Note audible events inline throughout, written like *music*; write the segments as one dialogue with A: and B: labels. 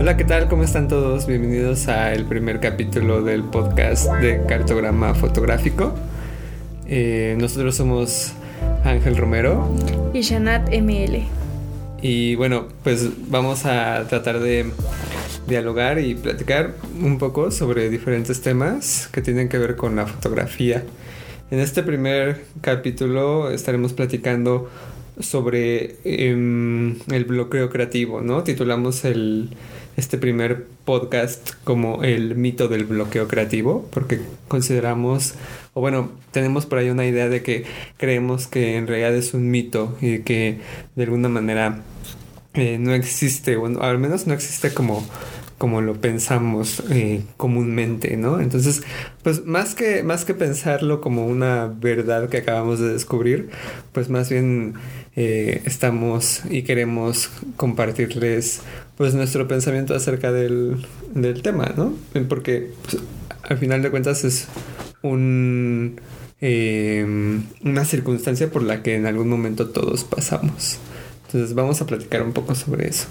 A: Hola, ¿qué tal? ¿Cómo están todos? Bienvenidos al primer capítulo del podcast de cartograma fotográfico. Eh, nosotros somos Ángel Romero
B: y Shanat ML.
A: Y bueno, pues vamos a tratar de dialogar y platicar un poco sobre diferentes temas que tienen que ver con la fotografía. En este primer capítulo estaremos platicando sobre em, el bloqueo creativo, ¿no? Titulamos el, este primer podcast como el mito del bloqueo creativo, porque consideramos, o bueno, tenemos por ahí una idea de que creemos que en realidad es un mito y que de alguna manera eh, no existe, o al menos no existe como como lo pensamos eh, comúnmente, ¿no? Entonces, pues más que, más que pensarlo como una verdad que acabamos de descubrir, pues más bien eh, estamos y queremos compartirles pues nuestro pensamiento acerca del, tema, ¿no? Porque pues, al final de cuentas es un, em, una circunstancia por la que en algún momento todos pasamos. Entonces vamos a platicar un poco sobre eso.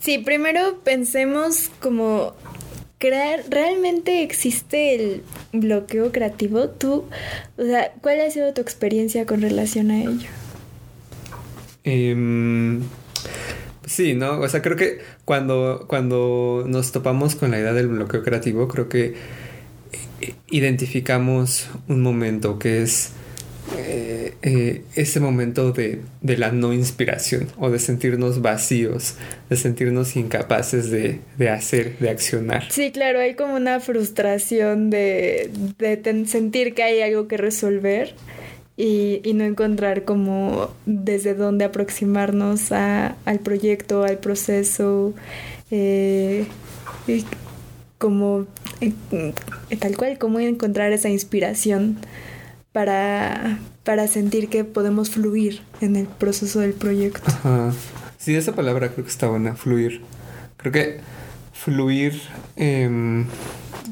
B: Sí, primero pensemos como crear, ¿realmente existe el bloqueo creativo? Tú, o sea, ¿cuál ha sido tu experiencia con relación a ello?
A: Em, sí, ¿no? O sea, creo que cuando, cuando nos topamos con la idea del bloqueo creativo, creo que identificamos un momento que es eh, eh, ese momento de, la no inspiración o de sentirnos vacíos, de sentirnos incapaces de, hacer, de accionar.
B: Sí, claro, hay como una frustración de, sentir que hay algo que resolver y, no encontrar como desde dónde aproximarnos al proyecto, al proceso. Eh, como tal cual, cómo encontrar esa inspiración para, para sentir que podemos fluir en el proceso del proyecto.
A: Ajá. Sí, esa palabra creo que está buena, fluir. Creo que fluir em,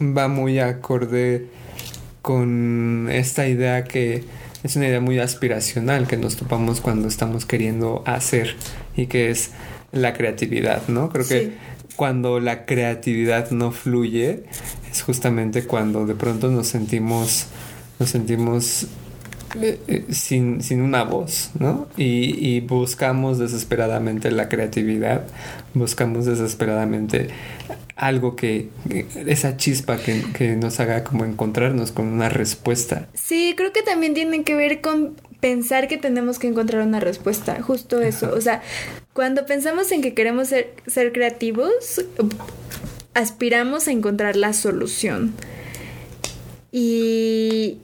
A: va muy acorde con esta idea que es una idea muy aspiracional que nos topamos cuando estamos queriendo hacer y que es la creatividad, ¿no? Creo que cuando la creatividad no fluye es justamente cuando de pronto nos sentimos nos sentimos eh, eh, sin, una voz, ¿no? Y, buscamos desesperadamente la creatividad, buscamos desesperadamente algo que, esa chispa que, nos haga como encontrarnos con una respuesta.
B: Sí, creo que también tiene que ver con pensar que tenemos que encontrar una respuesta, justo eso, o sea, cuando pensamos en que queremos ser, ser creativos, aspiramos a encontrar la solución y,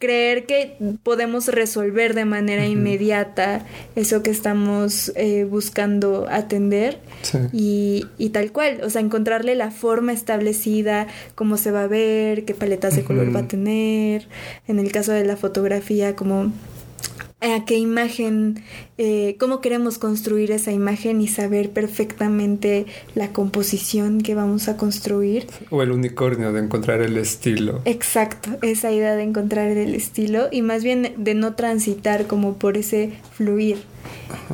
B: creer que podemos resolver de manera inmediata eso que estamos eh, buscando atender y, y, tal cual, o sea, encontrarle la forma establecida, cómo se va a ver, qué paletas de color va a tener, en el caso de la fotografía, como a qué imagen, eh, cómo queremos construir esa imagen y saber perfectamente la composición que vamos a construir.
A: O el unicornio de encontrar el estilo.
B: Exacto, esa idea de encontrar el estilo y más bien de no transitar como por ese fluir,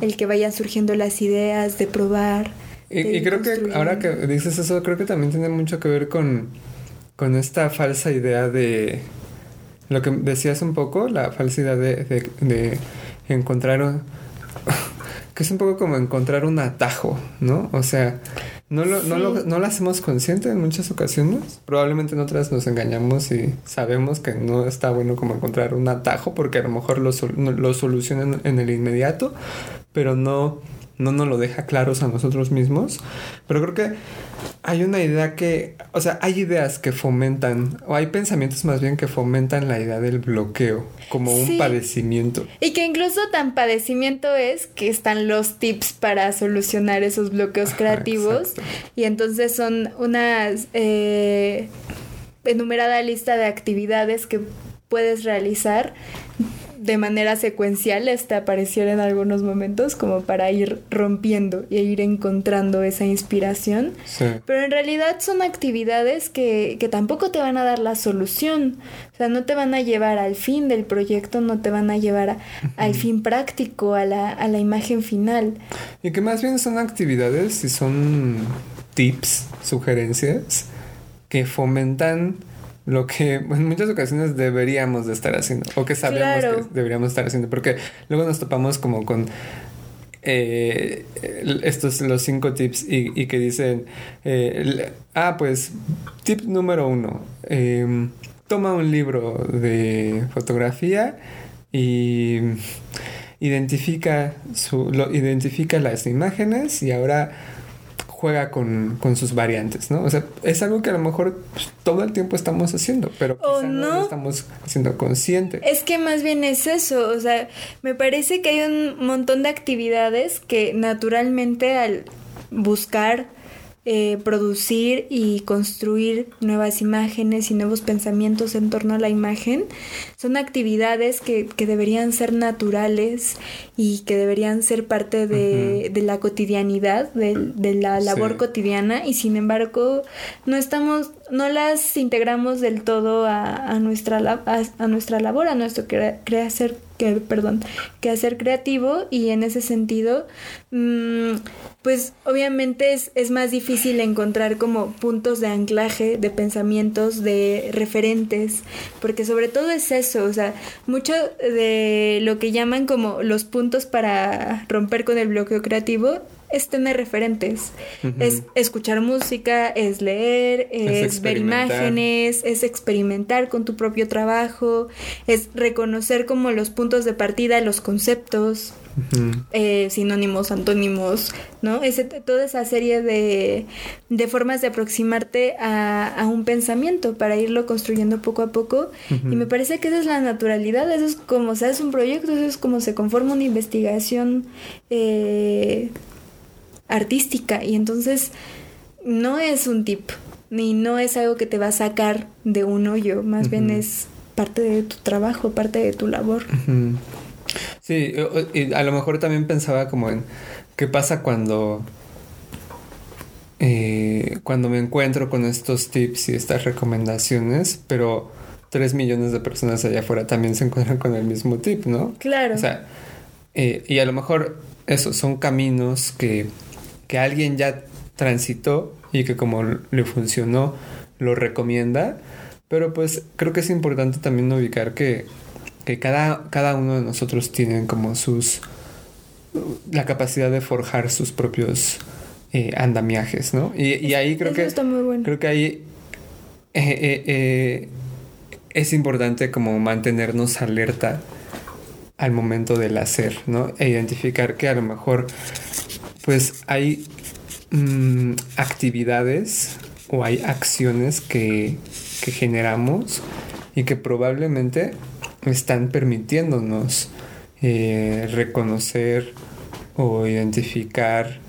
B: el que vayan surgiendo las ideas, de probar.
A: Y, creo que ahora que dices eso, creo que también tiene mucho que ver con, con esta falsa idea de lo que decías un poco, la falsidad de, de, encontrar, *laughs* que es un poco como encontrar un atajo, ¿no? O sea, no lo, no, lo, no lo hacemos consciente en muchas ocasiones. Probablemente en otras nos engañamos y sabemos que no está bueno como encontrar un atajo porque a lo mejor lo, lo solucionan en el inmediato, pero no no nos lo deja claros a nosotros mismos. Pero creo que hay una idea que, o sea, hay ideas que fomentan, o hay pensamientos más bien que fomentan la idea del bloqueo como un padecimiento.
B: Y que incluso tan padecimiento es que están los tips para solucionar esos bloqueos creativos. y entonces son una eh, enumerada lista de actividades que puedes realizar de manera secuencial hasta apareciera en algunos momentos como para ir rompiendo y ir encontrando esa inspiración. Pero en realidad son actividades que, que tampoco te van a dar la solución. O sea, no te van a llevar al fin del proyecto, no te van a llevar al fin práctico, a la, a la imagen final.
A: Y que más bien son actividades y son tips, sugerencias que fomentan lo que *laughs* en muchas ocasiones deberíamos de estar haciendo o que sabemos que deberíamos estar haciendo porque luego nos topamos como con eh, estos los cinco tips y, que dicen eh, ah pues tip número uno em, toma un libro de fotografía y identifica su lo, identifica las imágenes y ahora juega con, sus variantes, ¿no? O sea, es algo que a lo mejor pues, todo el tiempo estamos haciendo, pero quizá no. lo estamos haciendo consciente.
B: Es que más bien es eso, o sea, me parece que hay un montón de actividades que naturalmente al buscar eh, producir y construir nuevas imágenes y nuevos pensamientos en torno a la imagen. Son actividades que, deberían ser naturales y que deberían ser parte de, la cotidianidad, de, la labor cotidiana. Y sin embargo no estamos, no las integramos del todo a, nuestra, a, nuestra labor, a nuestro creacer que, perdón, que hacer creativo y en ese sentido, mm, pues obviamente es, es, más difícil encontrar como puntos de anclaje, de pensamientos, de referentes, porque sobre todo es eso, o sea, mucho de lo que llaman como los puntos para romper con el bloqueo creativo es tener referentes, es escuchar música, es leer, es, ver imágenes, es experimentar con tu propio trabajo, es reconocer como los puntos de partida, los conceptos, eh, sinónimos, antónimos, ¿no? Ese, toda esa serie de, de formas de aproximarte a, un pensamiento para irlo construyendo poco a poco. Y me parece que esa es la naturalidad, eso es como se hace un proyecto, eso es como se conforma una investigación. Eh, artística y entonces no es un tip ni no es algo que te va a sacar de un hoyo, más bien es parte de tu trabajo, parte de tu labor.
A: Sí, y a lo mejor también pensaba como en qué pasa cuando eh, cuando me encuentro con estos tips y estas recomendaciones, pero tres millones de personas allá afuera también se encuentran con el mismo tip, ¿no?
B: Claro.
A: O sea, eh, y a lo mejor eso son caminos que que alguien ya transitó y que como le funcionó lo recomienda. Pero pues creo que es importante también ubicar que, que cada, cada uno de nosotros tiene como sus... la capacidad de forjar sus propios eh, andamiajes, ¿no? Y, ahí creo que...
B: Está muy bueno.
A: Creo que ahí eh, eh, es importante como mantenernos alerta al momento del hacer, ¿no? E identificar que a lo mejor pues hay mm, actividades o hay acciones que, generamos y que probablemente están permitiéndonos eh, reconocer o identificar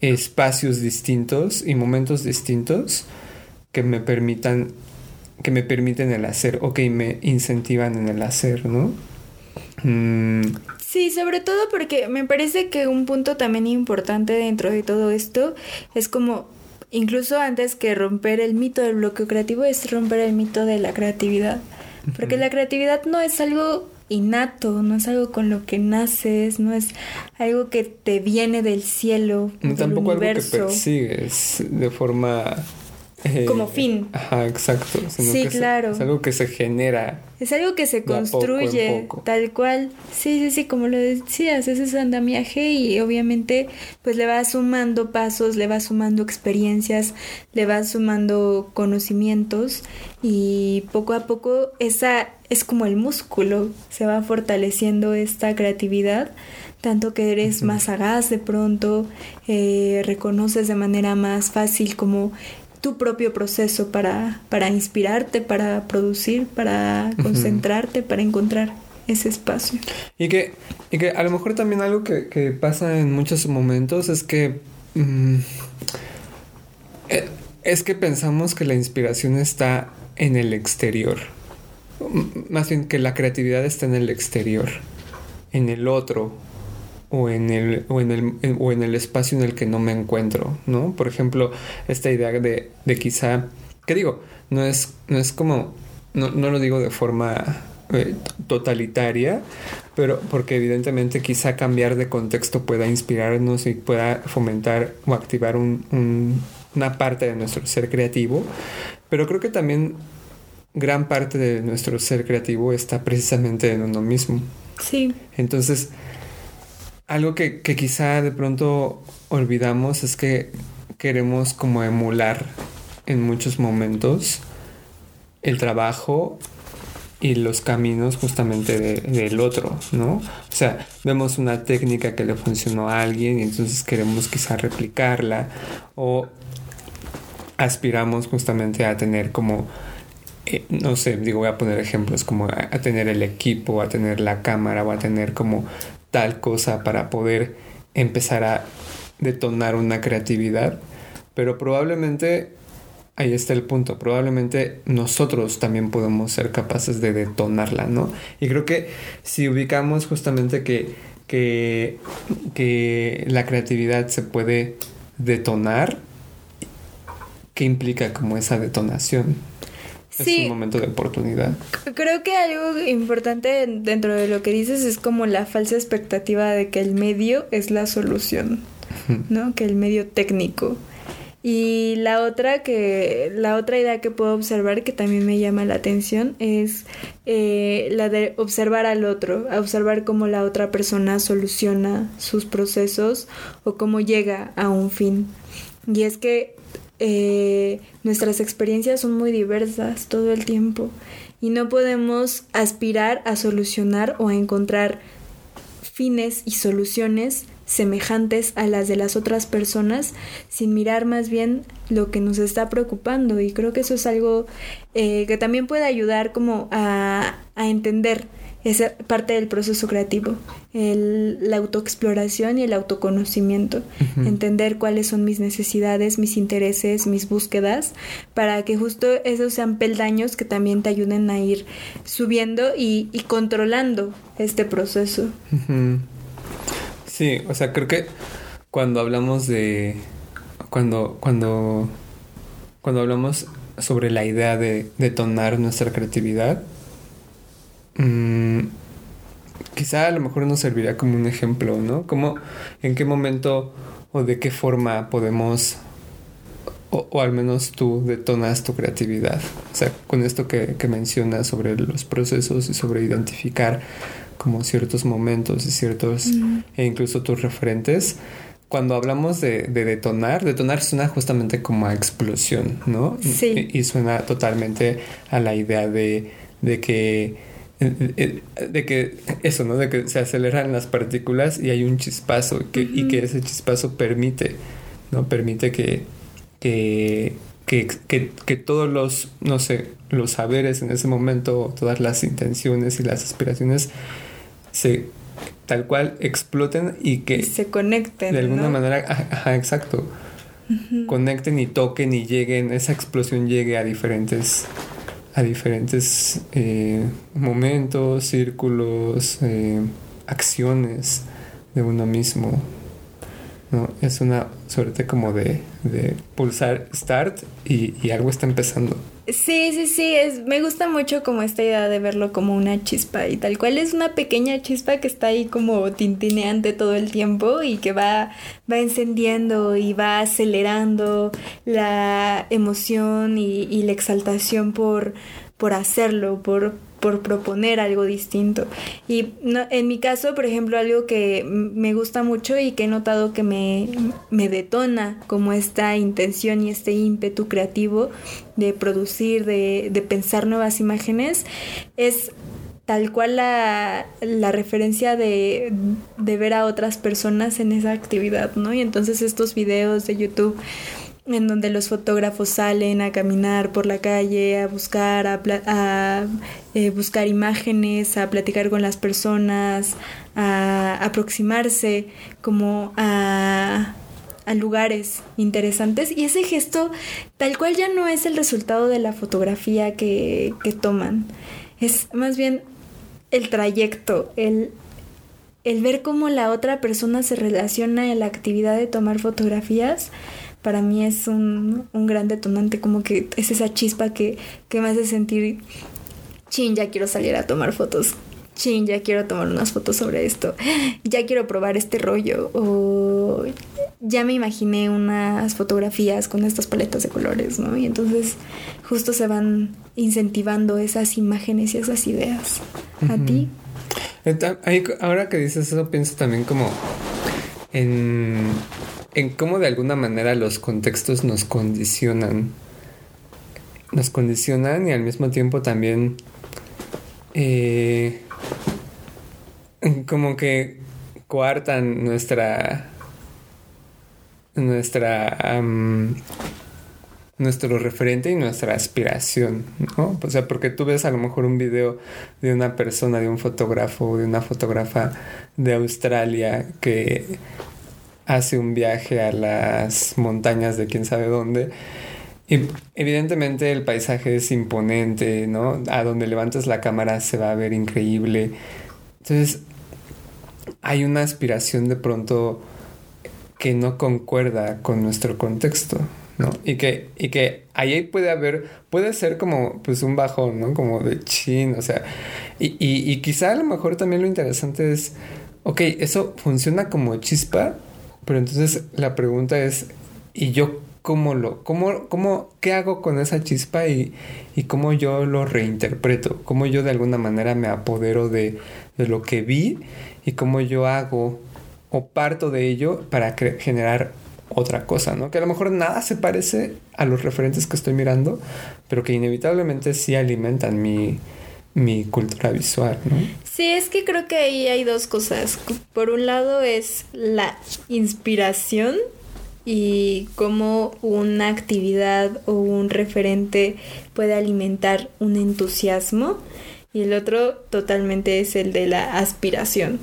A: espacios distintos y momentos distintos que me permitan que me permiten el hacer o que me incentivan en el hacer, ¿no?
B: Mm, Sí, sobre todo porque me parece que un punto también importante dentro de todo esto es como incluso antes que romper el mito del bloqueo creativo es romper el mito de la creatividad. Porque la creatividad no es algo innato, no es algo con lo que naces, no es algo que te viene del cielo, del
A: Tampoco
B: universo.
A: algo que persigues de forma
B: eh, como fin.
A: Ajá, exacto.
B: sí, claro.
A: es algo que se genera.
B: Es algo que se construye, tal cual. Sí, sí, sí, como lo decías, ese es andamiaje y obviamente pues le vas sumando pasos, le vas sumando experiencias, le vas sumando conocimientos y poco a poco esa es como el músculo, se va fortaleciendo esta creatividad tanto que eres más sagaz de pronto, eh, reconoces de manera más fácil como tu propio proceso para, para inspirarte, para producir, para concentrarte, para encontrar ese espacio.
A: Y que, y que a lo mejor también algo que, que pasa en muchos momentos es que... Mm, eh, es que pensamos que la inspiración está en el exterior. más bien que la creatividad está en el exterior, en el otro, o en el, o en el, o en el espacio en el que no me encuentro, ¿no? Por ejemplo, esta idea de, de quizá, ¿qué digo? No es, no es como, no, no lo digo de forma eh, totalitaria, pero porque evidentemente quizá cambiar de contexto pueda inspirarnos y pueda fomentar o activar un, una parte de nuestro ser creativo, pero creo que también gran parte de nuestro ser creativo está precisamente en uno mismo.
B: Sí.
A: Entonces, algo que, que quizá de pronto olvidamos es que queremos como emular en muchos momentos el trabajo y los caminos justamente del otro, ¿no? O sea, vemos una técnica que le funcionó a alguien y entonces queremos quizá replicarla o aspiramos justamente a tener como, eh, no sé, digo, voy a poner ejemplos, como a, a, tener el equipo, a tener la cámara o a tener como tal cosa para poder empezar a detonar una creatividad, pero probablemente ahí está el punto. Probablemente nosotros también podemos ser capaces de detonarla, ¿no? Y creo que si ubicamos justamente que, que, que la creatividad se puede detonar, ¿qué implica como esa detonación?
B: Sí,
A: es un momento de oportunidad.
B: Creo que algo importante dentro de lo que dices es como la falsa expectativa de que el medio es la solución, ¿no? Que el medio técnico. Y la otra que, la otra idea que puedo observar que también me llama la atención es eh, la de observar al otro, observar cómo la otra persona soluciona sus procesos o cómo llega a un fin. Y es que eh, nuestras experiencias son muy diversas todo el tiempo y no podemos aspirar a solucionar o a encontrar fines y soluciones semejantes a las de las otras personas sin mirar más bien lo que nos está preocupando. Y creo que eso es algo eh, que también puede ayudar como a, a entender esa parte del proceso creativo, el, la autoexploración y el autoconocimiento, uh -huh. entender cuáles son mis necesidades, mis intereses, mis búsquedas, para que justo esos sean peldaños que también te ayuden a ir subiendo y, y controlando este proceso.
A: Uh -huh. Sí, o sea, creo que cuando hablamos de. Cuando. cuando. cuando hablamos sobre la idea de detonar nuestra creatividad. Mmm, quizá a lo mejor nos serviría como un ejemplo, ¿no? Como en qué momento o de qué forma podemos. O, o, al menos tú detonas tu creatividad. O sea, con esto que, que mencionas sobre los procesos y sobre identificar como ciertos momentos y ciertos, mm. e incluso tus referentes. Cuando hablamos de, de, detonar, detonar suena justamente como a explosión, ¿no?
B: Sí.
A: Y, y suena totalmente a la idea de, de que de que eso, ¿no? De que se aceleran las partículas y hay un chispazo que, uh -huh. y que ese chispazo permite, ¿no? Permite que, que, que, que, todos los, no sé, los saberes en ese momento, todas las intenciones y las aspiraciones se tal cual exploten y que
B: y se conecten
A: de alguna
B: ¿no?
A: manera ajá, exacto uh -huh. conecten y toquen y lleguen esa explosión llegue a diferentes a diferentes eh, momentos círculos eh, acciones de uno mismo ¿no? es una suerte como de, de pulsar start y, y algo está empezando
B: Sí, sí, sí, es, me gusta mucho como esta idea de verlo como una chispa y tal cual es una pequeña chispa que está ahí como tintineante todo el tiempo y que va, va encendiendo y va acelerando la emoción y, la exaltación por, por hacerlo, por, por proponer algo distinto. Y no, en mi caso, por ejemplo, algo que me gusta mucho y que he notado que me, me detona como esta intención y este ímpetu creativo de producir, de, de pensar nuevas imágenes, es tal cual la, la referencia de, de, ver a otras personas en esa actividad, ¿no? Y entonces estos videos de YouTube en donde los fotógrafos salen a caminar por la calle, a buscar, a, a eh, buscar imágenes, a platicar con las personas, a aproximarse como a, a lugares interesantes. Y ese gesto tal cual ya no es el resultado de la fotografía que, que toman. Es más bien el trayecto, el, el ver cómo la otra persona se relaciona en la actividad de tomar fotografías, para mí es un, un gran detonante, como que es esa chispa que, que me hace sentir, chin, ya quiero salir a tomar fotos chin, ya quiero tomar unas fotos sobre esto, ya quiero probar este rollo, o ya me imaginé unas fotografías con estas paletas de colores, ¿no? Y entonces justo se van incentivando esas imágenes y esas ideas. ¿A ti?
A: Ahora que dices eso, pienso también como en, en cómo de alguna manera los contextos nos condicionan. Nos condicionan y al mismo tiempo también eh, como que coartan nuestra nuestra nuestro referente y nuestra aspiración. O sea, porque tú ves a lo mejor un video de una persona, de un fotógrafo, de una fotógrafa de Australia que hace un viaje a las montañas de quién sabe dónde. Y evidentemente el paisaje es imponente, ¿no? A donde levantas la cámara se va a ver increíble. Entonces, hay una aspiración de pronto que no concuerda con nuestro contexto, ¿no? Y que, y que ahí puede haber, puede ser como pues un bajón, ¿no? Como de chin, o sea, y, y, quizá a lo mejor también lo interesante es, ok, eso funciona como chispa, pero entonces la pregunta es, ¿y yo cómo lo, cómo, cómo, qué hago con esa chispa y, y cómo yo lo reinterpreto? ¿Cómo yo de alguna manera me apodero de, de lo que vi y cómo yo hago o parto de ello para generar otra cosa, ¿no? Que a lo mejor nada se parece a los referentes que estoy mirando, pero que inevitablemente sí alimentan mi, mi cultura visual, ¿no?
B: Sí, es que creo que ahí hay dos cosas. Por un lado es la inspiración y cómo una actividad o un referente puede alimentar un entusiasmo y el otro totalmente es el de la aspiración.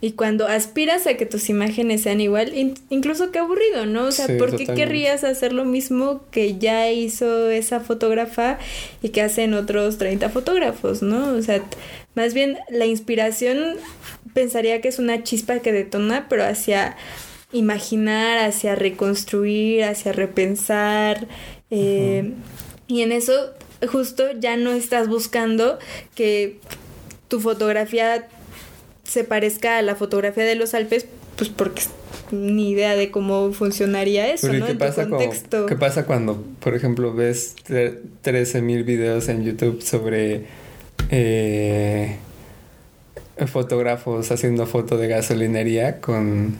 B: Y cuando aspiras a que tus imágenes sean igual, incluso qué aburrido, ¿no? O sea, ¿por qué querrías hacer lo mismo que ya hizo esa fotógrafa y que hacen otros 30 fotógrafos, ¿no? O sea, más bien la inspiración pensaría que es una chispa que detona, pero hacia imaginar, hacia reconstruir, hacia repensar. Eh, y en eso justo ya no estás buscando que tu fotografía se parezca a la fotografía de los Alpes, pues porque ni idea de cómo funcionaría eso, ¿no?
A: ¿qué pasa, ¿Qué pasa cuando, por ejemplo, ves 13.000 videos en YouTube sobre eh, fotógrafos haciendo foto de gasolinería con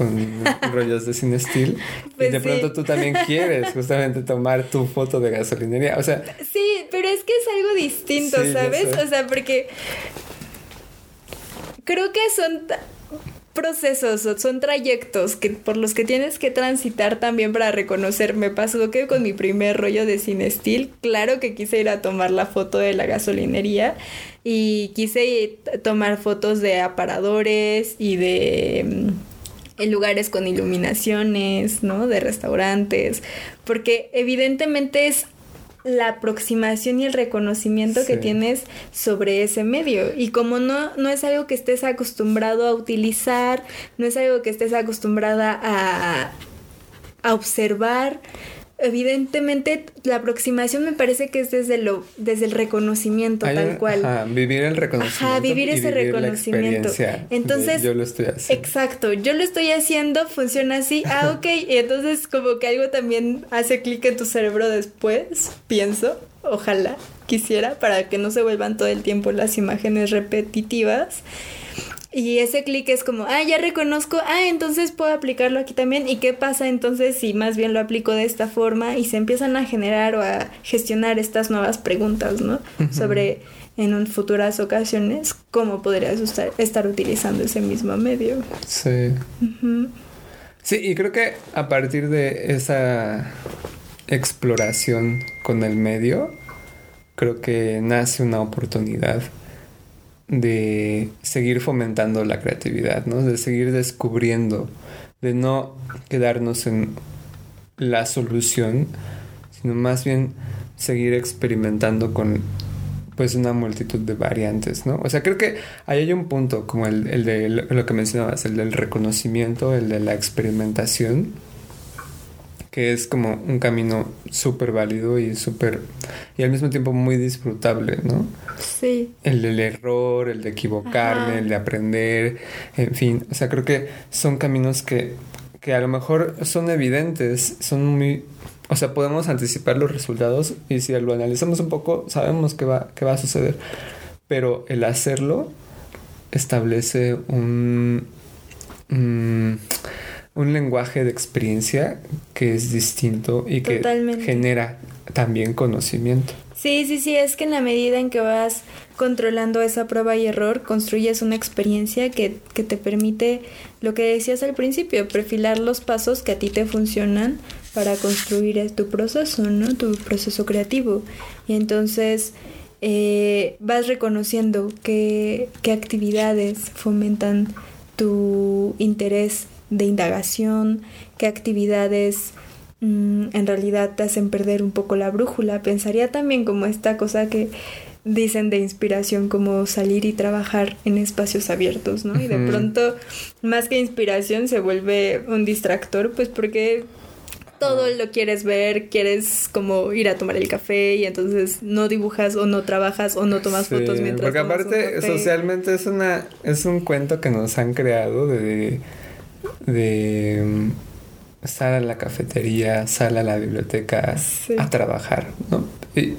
A: con rollos de cine steel *laughs* y pues de pronto tú también quieres justamente tomar tu foto de gasolinería, o sea...
B: Sí, pero es que es algo distinto, ¿sabes? O sea, porque creo que son procesos, son trayectos que por los que tienes que transitar también para reconocer. Me pasó que con mi primer rollo de cine steel, claro que quise ir a tomar la foto de la gasolinería y quise tomar fotos de aparadores y de mm, en lugares con iluminaciones, ¿no? De restaurantes, porque evidentemente es la aproximación y el reconocimiento que tienes sobre ese medio. Y como no, no es algo que estés acostumbrado a utilizar, no es algo que estés acostumbrada a, a observar, evidentemente la aproximación me parece que es desde lo desde el reconocimiento tal cual.
A: ajá, vivir el reconocimiento
B: ajá, vivir ese reconocimiento. entonces
A: yo lo estoy haciendo.
B: exacto yo lo estoy haciendo funciona así. Ah ok y entonces como que algo también hace clic en tu cerebro después pienso ojalá quisiera para que no se vuelvan todo el tiempo las imágenes repetitivas y ese clic es como, ah, ya reconozco, ah, entonces puedo aplicarlo aquí también. ¿Y qué pasa entonces si más bien lo aplico de esta forma y se empiezan a generar o a gestionar estas nuevas preguntas, ¿no? Sobre en futuras ocasiones cómo podrías estar utilizando ese mismo medio.
A: Sí. Sí, y creo que a partir de esa exploración con el medio, creo que nace una oportunidad de seguir fomentando la creatividad, ¿no? De seguir descubriendo, de no quedarnos en la solución, sino más bien seguir experimentando con pues una multitud de variantes, ¿no? O sea, creo que ahí hay un punto como el, el de lo que mencionabas, el del reconocimiento, el de la experimentación, que es como un camino súper válido y súper, y al mismo tiempo muy disfrutable, ¿no?
B: Sí.
A: El del error, el de equivocarme, el de aprender, en fin, o sea, creo que son caminos que, que a lo mejor son evidentes, son muy o sea, podemos anticipar los resultados y si lo analizamos un poco, sabemos qué va, qué va a suceder. Pero el hacerlo establece un, mm, un lenguaje de experiencia que es distinto y que genera también conocimiento.
B: Sí, sí, sí, es que en la medida en que vas controlando esa prueba y error, construyes una experiencia que, que te permite, lo que decías al principio, perfilar los pasos que a ti te funcionan para construir tu proceso, ¿no? Tu proceso creativo. Y entonces eh, vas reconociendo qué, qué actividades fomentan tu interés de indagación, qué actividades mm, en realidad te hacen perder un poco la brújula. Pensaría también como esta cosa que dicen de inspiración como salir y trabajar en espacios abiertos, ¿no? Y de pronto, más que inspiración, se vuelve un distractor, pues porque todo lo quieres ver, quieres como ir a tomar el café y entonces no dibujas o no trabajas o no tomas fotos mientras
A: porque aparte socialmente es una es un cuento que nos han creado de de mm, sal a la cafetería, sal a la biblioteca a trabajar, ¿no? Y,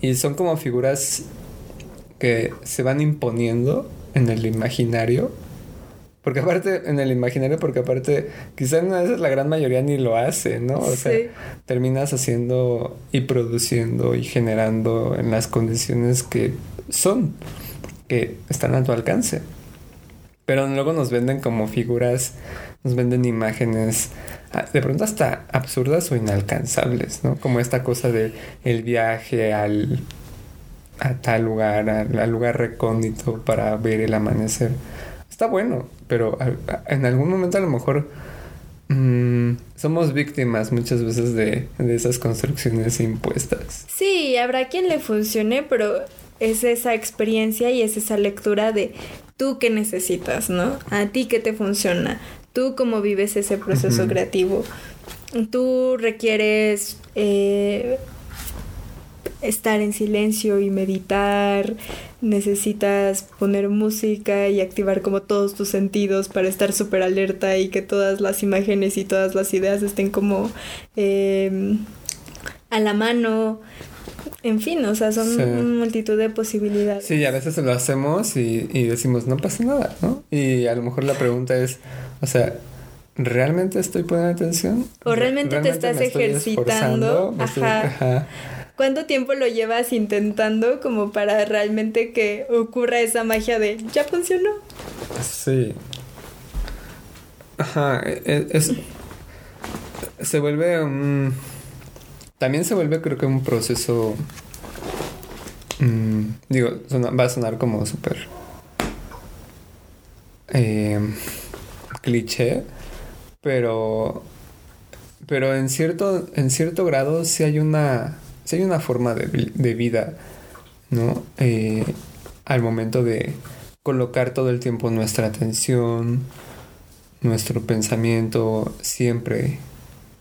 A: y son como figuras que se van imponiendo en el imaginario porque aparte, en el imaginario, porque aparte, quizás a veces la gran mayoría ni lo hace, ¿no? O sea, terminas haciendo y produciendo y generando en las condiciones que son, que están a tu alcance. Pero luego nos venden como figuras, nos venden imágenes ah, de pronto hasta absurdas o inalcanzables, ¿no? Como esta cosa de el viaje al a tal lugar, al lugar recóndito para ver el amanecer. Está bueno, pero en algún momento a lo mejor mm, somos víctimas muchas veces de, de esas construcciones impuestas.
B: Sí, habrá quien le funcione, pero es esa experiencia y es esa lectura de tú qué necesitas, ¿no? A ti qué te funciona, tú cómo vives ese proceso creativo. Tú requieres eh, estar en silencio y meditar, necesitas poner música y activar como todos tus sentidos para estar súper alerta y que todas las imágenes y todas las ideas estén como em, a la mano. En fin, o sea, son multitud de posibilidades.
A: Sí, a veces lo hacemos y, y decimos, no pasa nada, ¿no? Y a lo mejor la pregunta es, o sea, ¿realmente estoy poniendo atención?
B: ¿O realmente, te estás ejercitando? ajá. ¿Cuánto tiempo lo llevas intentando como para realmente que ocurra esa magia de ya funcionó?
A: Sí. Ajá, e, e, es, se vuelve un... También se vuelve creo que un proceso... Mm, digo, va a sonar como súper... Eh, cliché, pero... Pero en cierto, en cierto grado sí hay una si hay una forma de, vida, ¿no? Eh, al momento de colocar todo el tiempo nuestra atención, nuestro pensamiento, siempre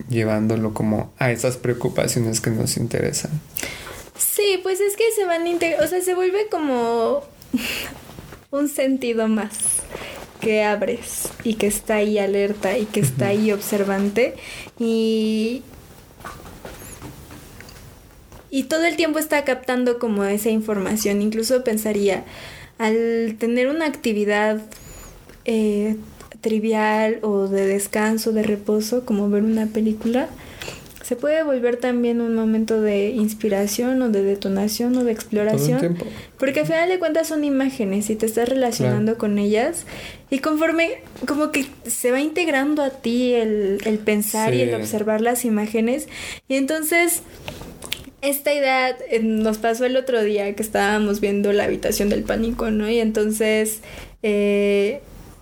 A: llevándolo como a esas preocupaciones que nos interesan.
B: Sí, pues es que se van a o sea, se vuelve como un sentido más que abres y que está ahí alerta y que está ahí observante y, y todo el tiempo está captando como esa información. Incluso pensaría, al tener una actividad eh, trivial o de descanso, de reposo, como ver una película, se puede volver también un momento de inspiración o de detonación o de exploración. Porque al final de cuentas son imágenes y te estás relacionando con ellas. Y conforme como que se va integrando a ti el, pensar y el observar las imágenes. Y entonces esta idea eh, nos pasó el otro día que estábamos viendo la habitación del pánico, ¿no? Y entonces eh,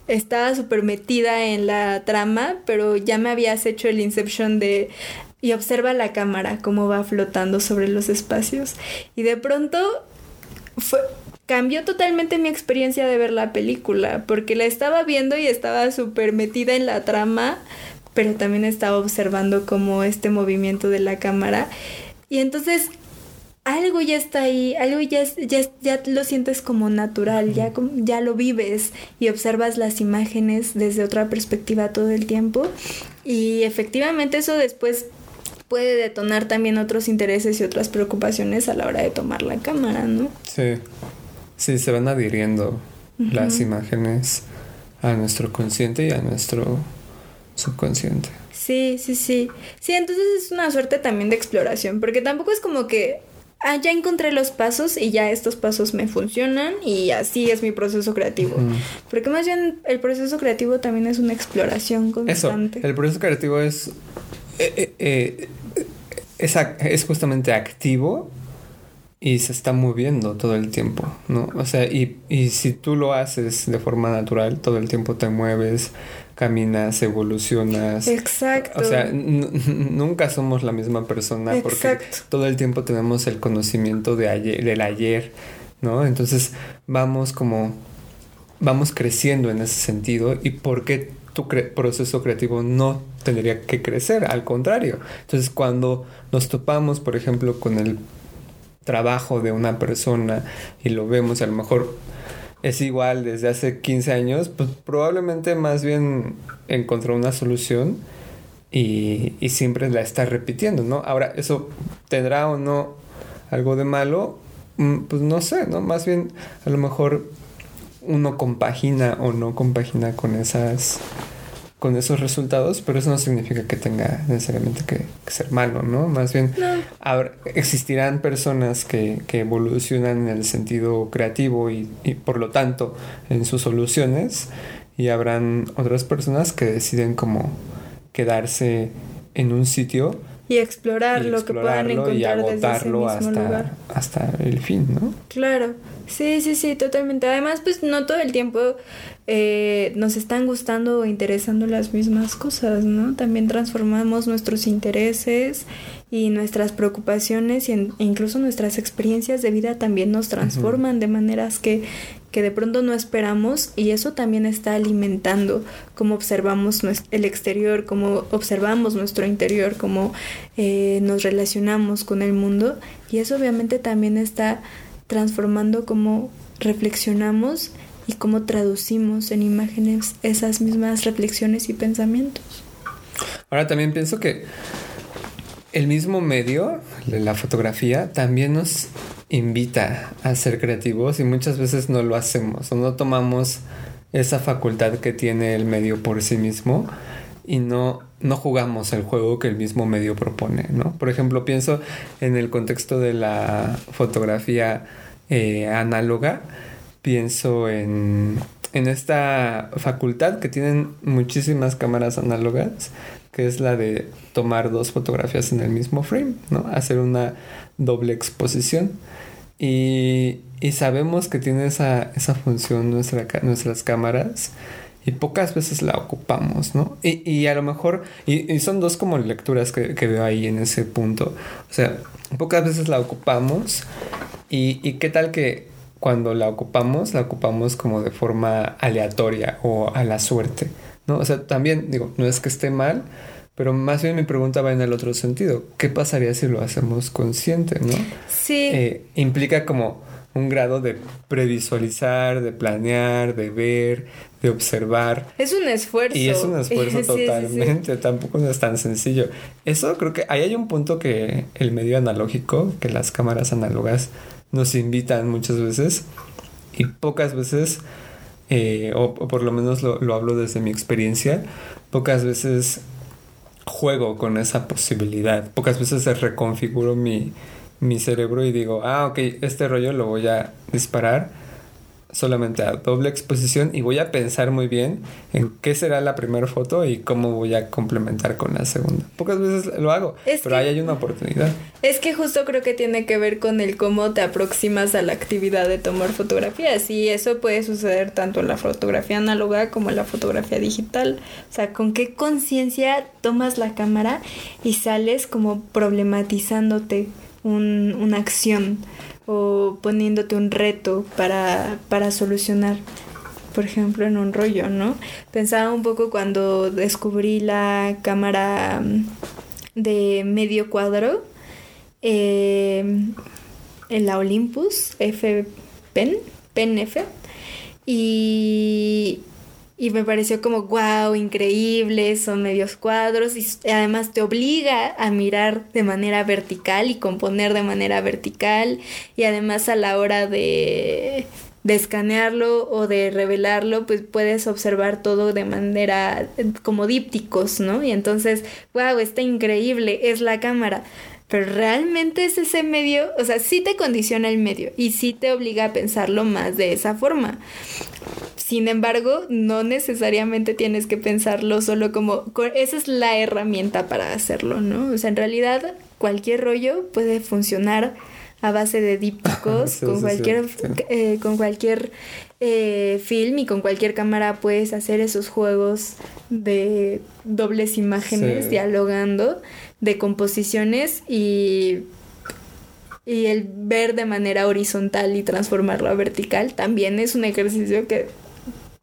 B: estaba súper metida en la trama, pero ya me habías hecho el Inception de... Y observa la cámara, cómo va flotando sobre los espacios. Y de pronto fue, cambió totalmente mi experiencia de ver la película, porque la estaba viendo y estaba súper metida en la trama, pero también estaba observando como este movimiento de la cámara. Y entonces algo ya está ahí, algo ya, ya, ya lo sientes como natural, ya, ya lo vives y observas las imágenes desde otra perspectiva todo el tiempo. Y efectivamente eso después puede detonar también otros intereses y otras preocupaciones a la hora de tomar la cámara, ¿no?
A: Sí. Sí, se van adhiriendo las imágenes a nuestro consciente y a nuestro subconsciente.
B: Sí, sí, sí. Sí, entonces es una suerte también de exploración, porque tampoco es como que, ah, ya encontré los pasos y ya estos pasos me funcionan y así es mi proceso creativo. Porque más bien el proceso creativo también es una exploración constante.
A: Eso, el proceso creativo es, eh, eh, eh, es, es justamente activo y se está moviendo todo el tiempo, ¿no? O sea, y, y si tú lo haces de forma natural, todo el tiempo te mueves, caminas, evolucionas.
B: Exacto.
A: O sea, *laughs* nunca somos la misma persona porque todo el tiempo tenemos el conocimiento de ayer, del ayer, ¿no? Entonces vamos como, vamos creciendo en ese sentido y por qué tu proceso creativo no tendría que crecer, al contrario. Entonces cuando nos topamos, por ejemplo, con el trabajo de una persona y lo vemos, a lo mejor es igual desde hace 15 años, pues probablemente más bien encontró una solución y, y siempre la está repitiendo, ¿no? Ahora, ¿eso tendrá o no algo de malo? Mm, pues no sé, ¿no? Más bien a lo mejor uno compagina o no compagina con esas con esos resultados, pero eso no significa que tenga necesariamente que, ser malo, ¿no? Más bien, existirán personas que, que, evolucionan en el sentido creativo y, y, por lo tanto en sus soluciones y habrán otras personas que deciden como quedarse en un sitio
B: y explorar lo que puedan encontrar
A: y agotarlo hasta, hasta el fin, ¿no?
B: Claro, sí, sí, sí, totalmente. Además, pues no todo el tiempo eh, nos están gustando o interesando las mismas cosas, ¿no? También transformamos nuestros intereses y nuestras preocupaciones e incluso nuestras experiencias de vida también nos transforman de maneras que, que de pronto no esperamos y eso también está alimentando cómo observamos el exterior, cómo observamos nuestro interior, cómo eh, nos relacionamos con el mundo y eso obviamente también está transformando cómo reflexionamos y cómo traducimos en imágenes esas mismas reflexiones y pensamientos.
A: Ahora también pienso que el mismo medio, la fotografía, también nos invita a ser creativos y muchas veces no lo hacemos o no tomamos esa facultad que tiene el medio por sí mismo y no, no jugamos el juego que el mismo medio propone, ¿no? Por ejemplo, pienso en el contexto de la fotografía eh, análoga, pienso en, en esta facultad que tienen muchísimas cámaras análogas, que es la de tomar dos fotografías en el mismo frame, ¿no? Hacer una doble exposición. Y, y sabemos que tiene esa, esa función nuestra, nuestras cámaras y pocas veces la ocupamos, ¿no? Y, y a lo mejor, y, y, son dos como lecturas que, que, veo ahí en ese punto. O sea, pocas veces la ocupamos y, y qué tal que cuando la ocupamos, la ocupamos como de forma aleatoria o a la suerte, ¿no? O sea, también digo, no es que esté mal, pero más bien mi pregunta va en el otro sentido. ¿Qué pasaría si lo hacemos consciente, no?
B: Sí.
A: Eh, implica como un grado de previsualizar, de planear, de ver, de observar.
B: Es un esfuerzo.
A: Y es un esfuerzo *laughs* totalmente, tampoco no es tan sencillo. Eso creo que ahí hay un punto que el medio analógico, que las cámaras análogas nos invitan muchas veces y pocas veces, eh, o, por lo menos lo, lo, hablo desde mi experiencia, pocas veces juego con esa posibilidad. Pocas veces reconfiguro mi, mi cerebro y digo, ah, ok, este rollo lo voy a disparar solamente a doble exposición y voy a pensar muy bien en qué será la primera foto y cómo voy a complementar con la segunda. Pocas veces lo hago, pero ahí hay una oportunidad.
B: Es que justo creo que tiene que ver con el cómo te aproximas a la actividad de tomar fotografías y eso puede suceder tanto en la fotografía análoga como en la fotografía digital. O sea, con qué conciencia tomas la cámara y sales como problematizándote un, una acción o poniéndote un reto para, para solucionar por ejemplo, en un rollo, ¿no? Pensaba un poco cuando descubrí la cámara mm, de medio cuadro, eh, en la Olympus F Pen, Pen F, y, y me pareció como, wow, increíble, son medios cuadros y además te obliga a mirar de manera vertical y componer de manera vertical y además a la hora de de escanearlo o de revelarlo, pues puedes observar todo de manera eh, como dípticos, ¿no? Y entonces, wow, está increíble, es la cámara. Pero realmente es ese medio, o sea, sí te condiciona el medio y sí te obliga a pensarlo más de esa forma. Sin embargo, no necesariamente tienes que pensarlo solo como, esa es la herramienta para hacerlo, ¿no? O sea, en realidad cualquier rollo puede funcionar a base de dípticos, *laughs* con, cualquier, eh, con cualquier eh, film y con cualquier cámara puedes hacer esos juegos de dobles imágenes dialogando, de composiciones y, y el ver de manera horizontal y transformarlo a vertical también es un ejercicio que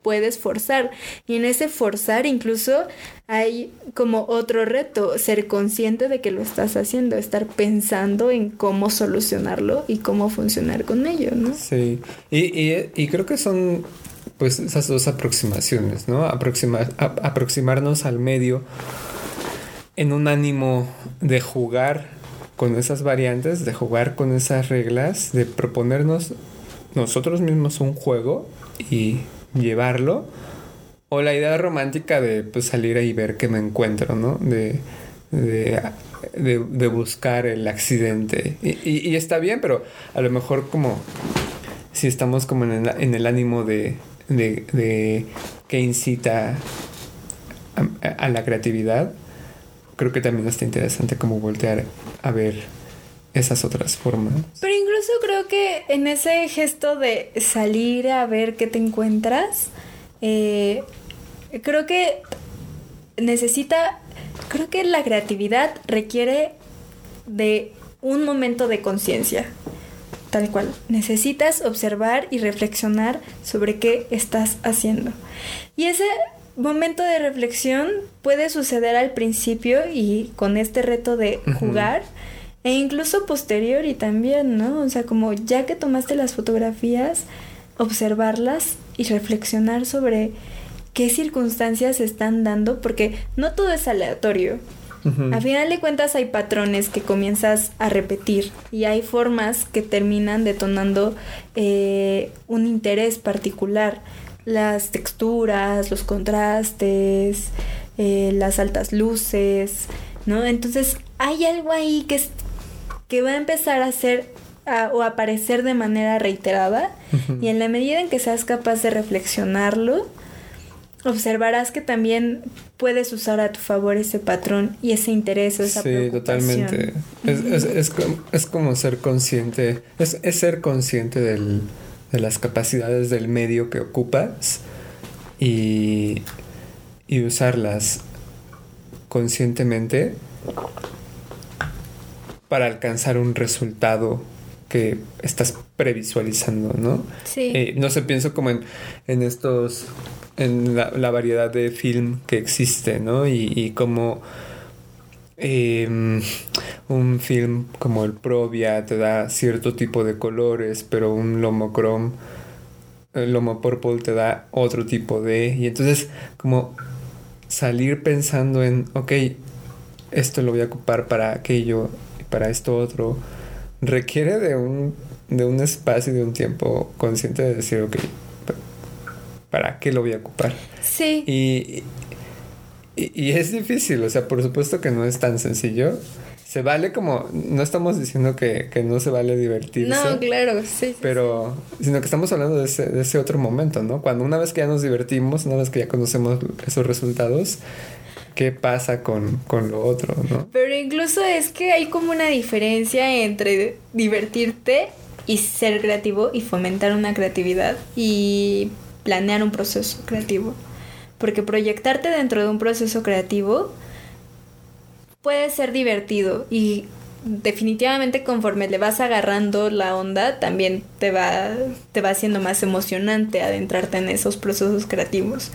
B: puedes forzar. Y en ese forzar incluso hay como otro reto, ser consciente de que lo estás haciendo, estar pensando en cómo solucionarlo y cómo funcionar con ello, ¿no?
A: Sí, y, creo que son pues esas dos aproximaciones, ¿no? aproximarnos al medio en un ánimo de jugar con esas variantes, de jugar con esas reglas, de proponernos nosotros mismos un juego y llevarlo. O la idea romántica de pues, salir ahí y ver qué me encuentro, ¿no? De, de, buscar el accidente. Y, está bien, pero a lo mejor como si estamos como en el, en el ánimo de, de, que incita a, la creatividad, creo que también está interesante como voltear a ver esas otras formas.
B: Pero incluso creo que en ese gesto de salir a ver qué te encuentras, eh, creo que necesita, creo que la creatividad requiere de un momento de conciencia, tal cual. Necesitas observar y reflexionar sobre qué estás haciendo. Y ese momento de reflexión puede suceder al principio y con este reto de jugar. E incluso posterior y también, ¿no? O sea, como ya que tomaste las fotografías, observarlas y reflexionar sobre qué circunstancias se están dando, porque no todo es aleatorio. A final de cuentas hay patrones que comienzas a repetir y hay formas que terminan detonando eh, un interés particular. Las texturas, los contrastes, eh, las altas luces, ¿no? Entonces hay algo ahí que, que va a empezar a hacer o aparecer de manera reiterada y en la medida en que seas capaz de reflexionarlo, observarás que también puedes usar a tu favor ese patrón y ese interés o esa sí, totalmente.
A: Es, como, ser consciente, es, ser consciente del, de las capacidades del medio que ocupas y, y usarlas conscientemente para alcanzar un resultado que estás previsualizando, ¿no? Sí. Eh, no sé, pienso como en, en estos, en la, variedad de film que existe, ¿no? Y, como em, un film como el Provia te da cierto tipo de colores, pero un Lomo Chrome, el Lomo Purple te da otro tipo de... Y entonces como salir pensando en, ok, esto lo voy a ocupar para aquello para esto otro, requiere de un, de un espacio y de un tiempo consciente de decir, ok, ¿para qué lo voy a ocupar? Sí. Y, y, es difícil, o sea, por supuesto que no es tan sencillo. Se vale como, no estamos diciendo que, no se vale divertirse.
B: No, claro, sí.
A: pero, sino que estamos hablando de ese, de ese otro momento, ¿no? Cuando una vez que ya nos divertimos, una vez que ya conocemos esos resultados, qué pasa con, lo otro, ¿no?
B: Pero incluso es que hay como una diferencia entre divertirte y ser creativo y fomentar una creatividad y planear un proceso creativo. Porque proyectarte dentro de un proceso creativo puede ser divertido y definitivamente conforme le vas agarrando la onda, también te va, te va haciendo más emocionante adentrarte en esos procesos creativos.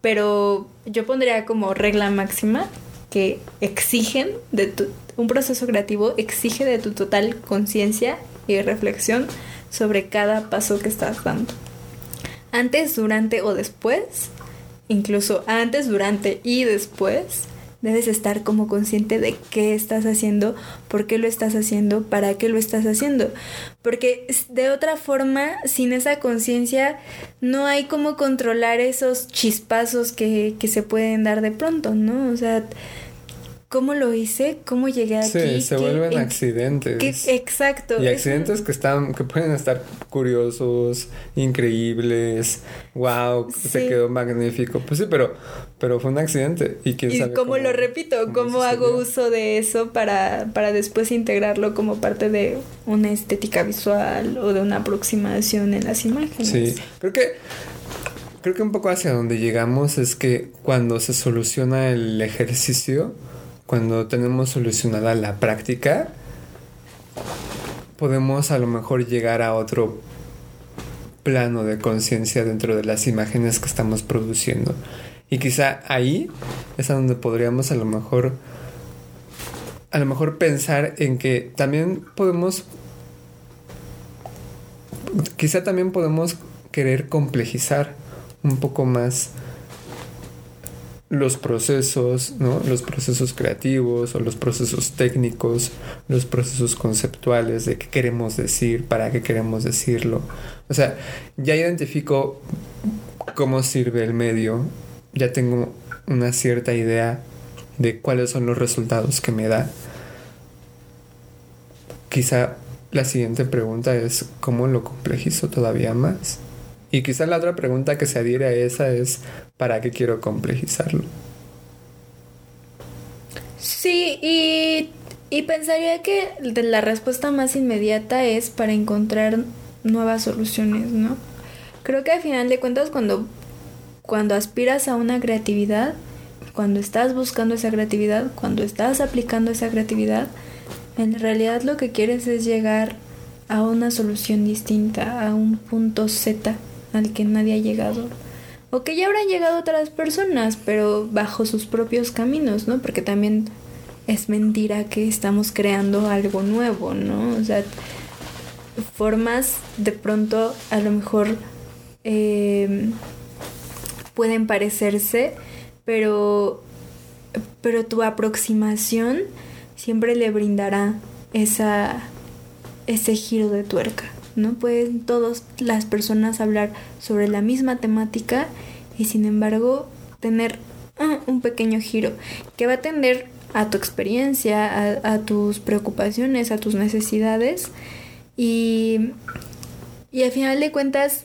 B: Pero yo pondría como regla máxima que exigen de tu, un proceso creativo exige de tu total conciencia y reflexión sobre cada paso que estás dando. Antes, durante o después, incluso antes, durante y después, debes estar como consciente de qué estás haciendo, por qué lo estás haciendo, para qué lo estás haciendo. Porque de otra forma, sin esa conciencia, no hay cómo controlar esos chispazos que, que se pueden dar de pronto, ¿no? O sea, cómo lo hice, cómo llegué aquí.
A: Sí, se vuelven accidentes.
B: exacto.
A: Y accidentes que están, que pueden estar curiosos, increíbles, wow, se quedó magnífico. Pues sí, pero, pero fue un accidente. Y quién sabe.
B: cómo, lo repito, cómo, hago uso de eso para, para después integrarlo como parte de una estética visual o de una aproximación en las imágenes.
A: Sí, creo que creo que un poco hacia donde llegamos es que cuando se soluciona el ejercicio, cuando tenemos solucionada la práctica, podemos a lo mejor llegar a otro plano de conciencia dentro de las imágenes que estamos produciendo. Y quizá ahí es donde podríamos a lo mejor a lo mejor pensar en que también podemos quizá también podemos querer complejizar un poco más los procesos, ¿no? Los procesos creativos o los procesos técnicos, los procesos conceptuales de qué queremos decir, para qué queremos decirlo. O sea, ya identifico cómo sirve el medio, ya tengo una cierta idea de cuáles son los resultados que me da. Quizá la siguiente pregunta es cómo lo complejizo todavía más. Y quizá la otra pregunta que se adhiere a esa es ¿para qué quiero complejizarlo?
B: Sí, y, y pensaría que la respuesta más inmediata es para encontrar nuevas soluciones, ¿no? Creo que al final de cuentas cuando, cuando aspiras a una creatividad, cuando estás buscando esa creatividad, cuando estás aplicando esa creatividad, en realidad lo que quieres es llegar a una solución distinta, a un punto Z al que nadie ha llegado. O que ya habrán llegado otras personas, pero bajo sus propios caminos, ¿no? Porque también es mentira que estamos creando algo nuevo, ¿no? O sea, formas de pronto a lo mejor em, pueden parecerse, pero, pero tu aproximación siempre le brindará esa, ese giro de tuerca. ¿No? Pueden todas las personas hablar sobre la misma temática y sin embargo tener ah, un pequeño giro que va a atender a tu experiencia, a, tus preocupaciones, a tus necesidades y, y al final de cuentas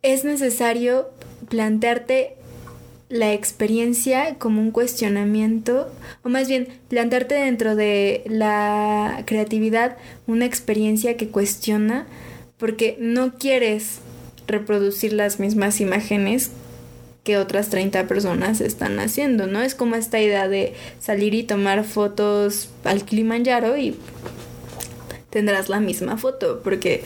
B: es necesario plantearte la experiencia como un cuestionamiento, o más bien plantearte dentro de la creatividad una experiencia que cuestiona, porque no quieres reproducir las mismas imágenes que otras 30 personas están haciendo, ¿no? Es como esta idea de salir y tomar fotos al Kilimanjaro y tendrás la misma foto, porque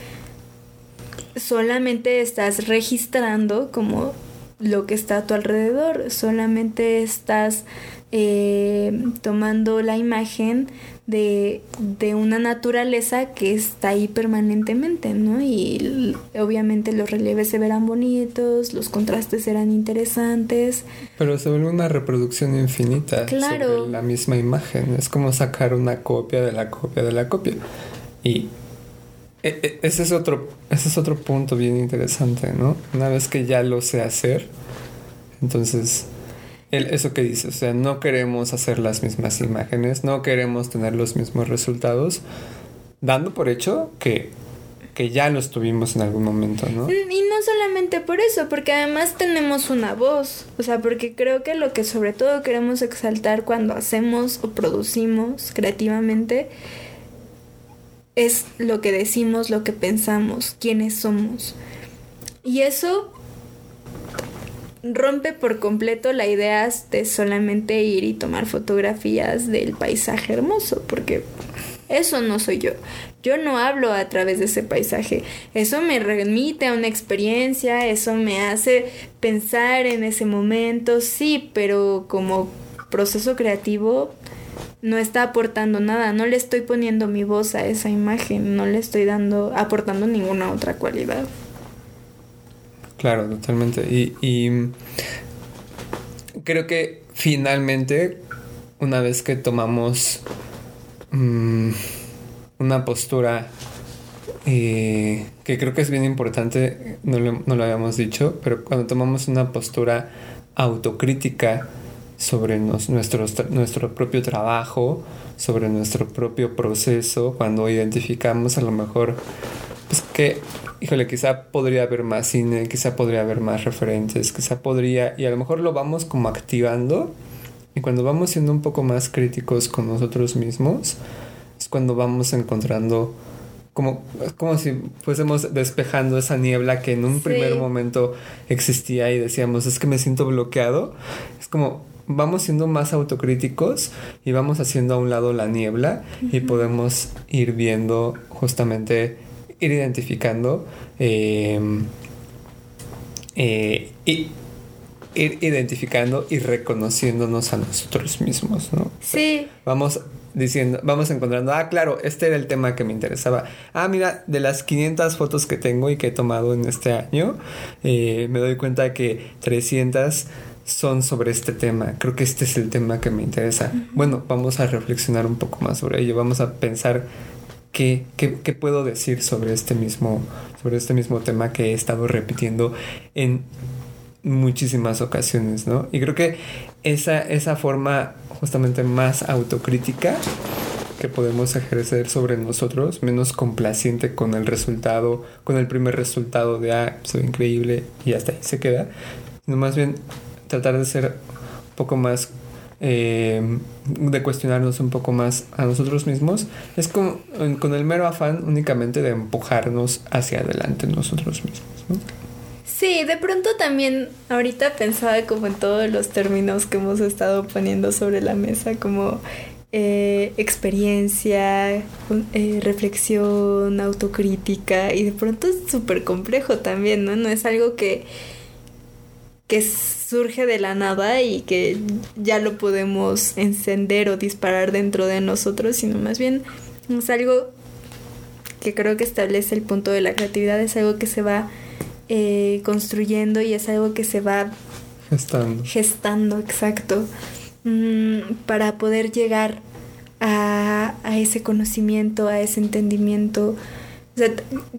B: solamente estás registrando como lo que está a tu alrededor, solamente estás eh, tomando la imagen de, de, una naturaleza que está ahí permanentemente, ¿no? Y obviamente los relieves se verán bonitos, los contrastes serán interesantes.
A: Pero se vuelve una reproducción infinita sobre la misma imagen. Es como sacar una copia de la copia de la copia. Y ese es otro, ese es otro punto bien interesante, ¿no? Una vez que ya lo sé hacer, entonces, el, eso que dices, o sea, no queremos hacer las mismas imágenes, no queremos tener los mismos resultados, dando por hecho que, que ya los tuvimos en algún momento, ¿no?
B: Y no solamente por eso, porque además tenemos una voz, o sea, porque creo que lo que sobre todo queremos exaltar cuando hacemos o producimos creativamente, es lo que decimos, lo que pensamos, quiénes somos. Y eso rompe por completo la idea de solamente ir y tomar fotografías del paisaje hermoso, porque eso no soy yo. Yo no hablo a través de ese paisaje. Eso me remite a una experiencia, eso me hace pensar en ese momento, sí, pero como proceso creativo no está aportando nada, no le estoy poniendo mi voz a esa imagen, no le estoy dando, aportando ninguna otra cualidad.
A: Claro, totalmente. Y, creo que finalmente, una vez que tomamos mm, una postura eh, que creo que es bien importante, no no lo habíamos dicho, pero cuando tomamos una postura autocrítica, sobre nuestro propio trabajo, sobre nuestro propio proceso, cuando identificamos a lo mejor pues que, híjole, quizá podría haber más cine, quizá podría haber más referentes, quizá podría, y a lo mejor lo vamos como activando, y cuando vamos siendo un poco más críticos con nosotros mismos, es cuando vamos encontrando como, como si fuésemos despejando esa niebla que en un primer momento existía y decíamos, es que me siento bloqueado. Es como, vamos siendo más autocríticos y vamos haciendo a un lado la niebla y podemos ir viendo justamente, ir identificando em, eh, y ir identificando y reconociéndonos a nosotros mismos, ¿no?
B: Sí.
A: Vamos diciendo, vamos encontrando, ah, claro, este era el tema que me interesaba. Ah, mira, de las 500 fotos que tengo y que he tomado en este año, eh, me doy cuenta que 300 son sobre este tema. Creo que este es el tema que me interesa. Bueno, vamos a reflexionar un poco más sobre ello. Vamos a pensar qué, qué, qué, puedo decir sobre este mismo, sobre este mismo tema que he estado repitiendo en muchísimas ocasiones, ¿no? Y creo que esa, esa forma justamente más autocrítica que podemos ejercer sobre nosotros, menos complaciente con el resultado, con el primer resultado de, ah, soy increíble y hasta ahí se queda, sino más bien tratar de ser un poco más eh, de cuestionarnos un poco más a nosotros mismos es con, con, el mero afán únicamente de empujarnos hacia adelante nosotros mismos.
B: Sí, de pronto también ahorita pensaba como en todos los términos que hemos estado poniendo sobre la mesa, como eh, experiencia, eh, reflexión, autocrítica, y de pronto es súper complejo también, ¿no? No es algo que que surge de la nada y que ya lo podemos encender o disparar dentro de nosotros, sino más bien es algo que creo que establece el punto de la creatividad, es algo que se va eh, construyendo y es algo que se va
A: gestando.
B: Gestando, exacto, mm, para poder llegar a, a ese conocimiento, a ese entendimiento. O sea,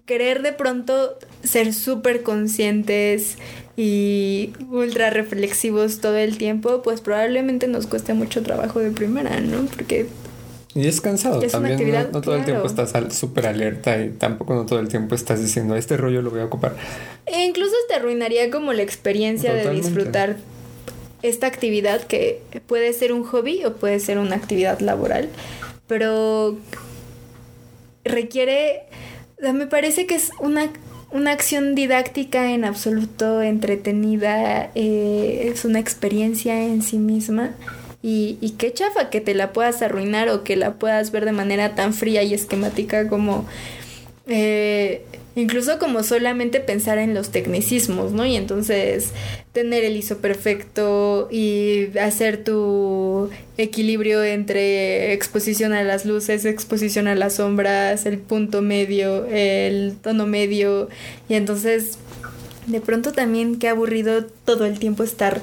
B: querer de pronto ser súper conscientes y ultra reflexivos todo el tiempo, pues probablemente nos cueste mucho trabajo de primera, ¿no? Porque...
A: Y es cansado también, no, todo el tiempo estás súper alerta y tampoco no todo el tiempo estás diciendo, este rollo lo voy a ocupar.
B: E incluso te arruinaría como la experiencia de disfrutar esta actividad que puede ser un hobby o puede ser una actividad laboral, pero requiere, me parece que es una una acción didáctica en absoluto entretenida, eh, es una experiencia en sí misma. Y, y qué chafa que te la puedas arruinar o que la puedas ver de manera tan fría y esquemática como eh, incluso como solamente pensar en los tecnicismos, ¿no? Y entonces tener el ISO perfecto y hacer tu equilibrio entre exposición a las luces, exposición a las sombras, el punto medio, el tono medio, y entonces de pronto también qué aburrido todo el tiempo estar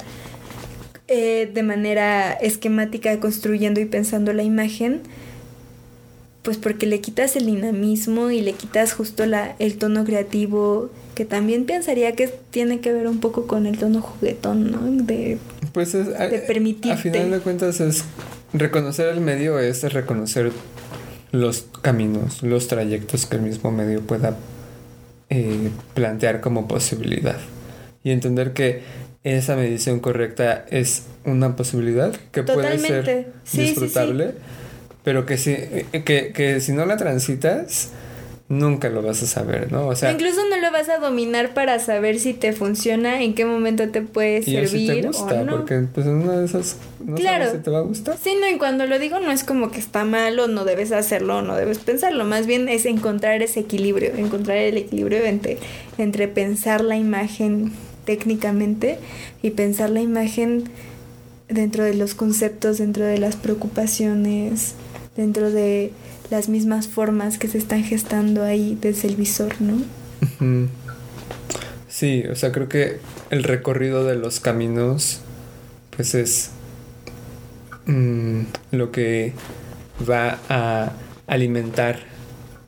B: eh, de manera esquemática construyendo y pensando la imagen pues porque le quitas el dinamismo y le quitas justo la, el tono creativo, que también pensaría que tiene que ver un poco con el tono juguetón, ¿no? De,
A: pues es, de permitirte. A final de cuentas es reconocer el medio, es reconocer los caminos, los trayectos que el mismo medio pueda eh, plantear como posibilidad. Y entender que esa medición correcta es una posibilidad que puede ser disfrutable pero que si, que, que si no la transitas, nunca lo vas a saber, ¿no? O sea,
B: incluso no lo vas a dominar para saber si te funciona, en qué momento te puede servir si te gusta, o no.
A: Porque pues en una de esas no claro. sabes si te va a gustar.
B: Sí, no, y cuando lo digo no es como que está mal o no debes hacerlo o no debes pensarlo, más bien es encontrar ese equilibrio, encontrar el equilibrio entre, entre pensar la imagen técnicamente y pensar la imagen dentro de los conceptos, dentro de las preocupaciones, dentro de las mismas formas que se están gestando ahí desde el visor, ¿no?
A: Sí, o sea, creo que el recorrido de los caminos, pues es mm, lo que va a alimentar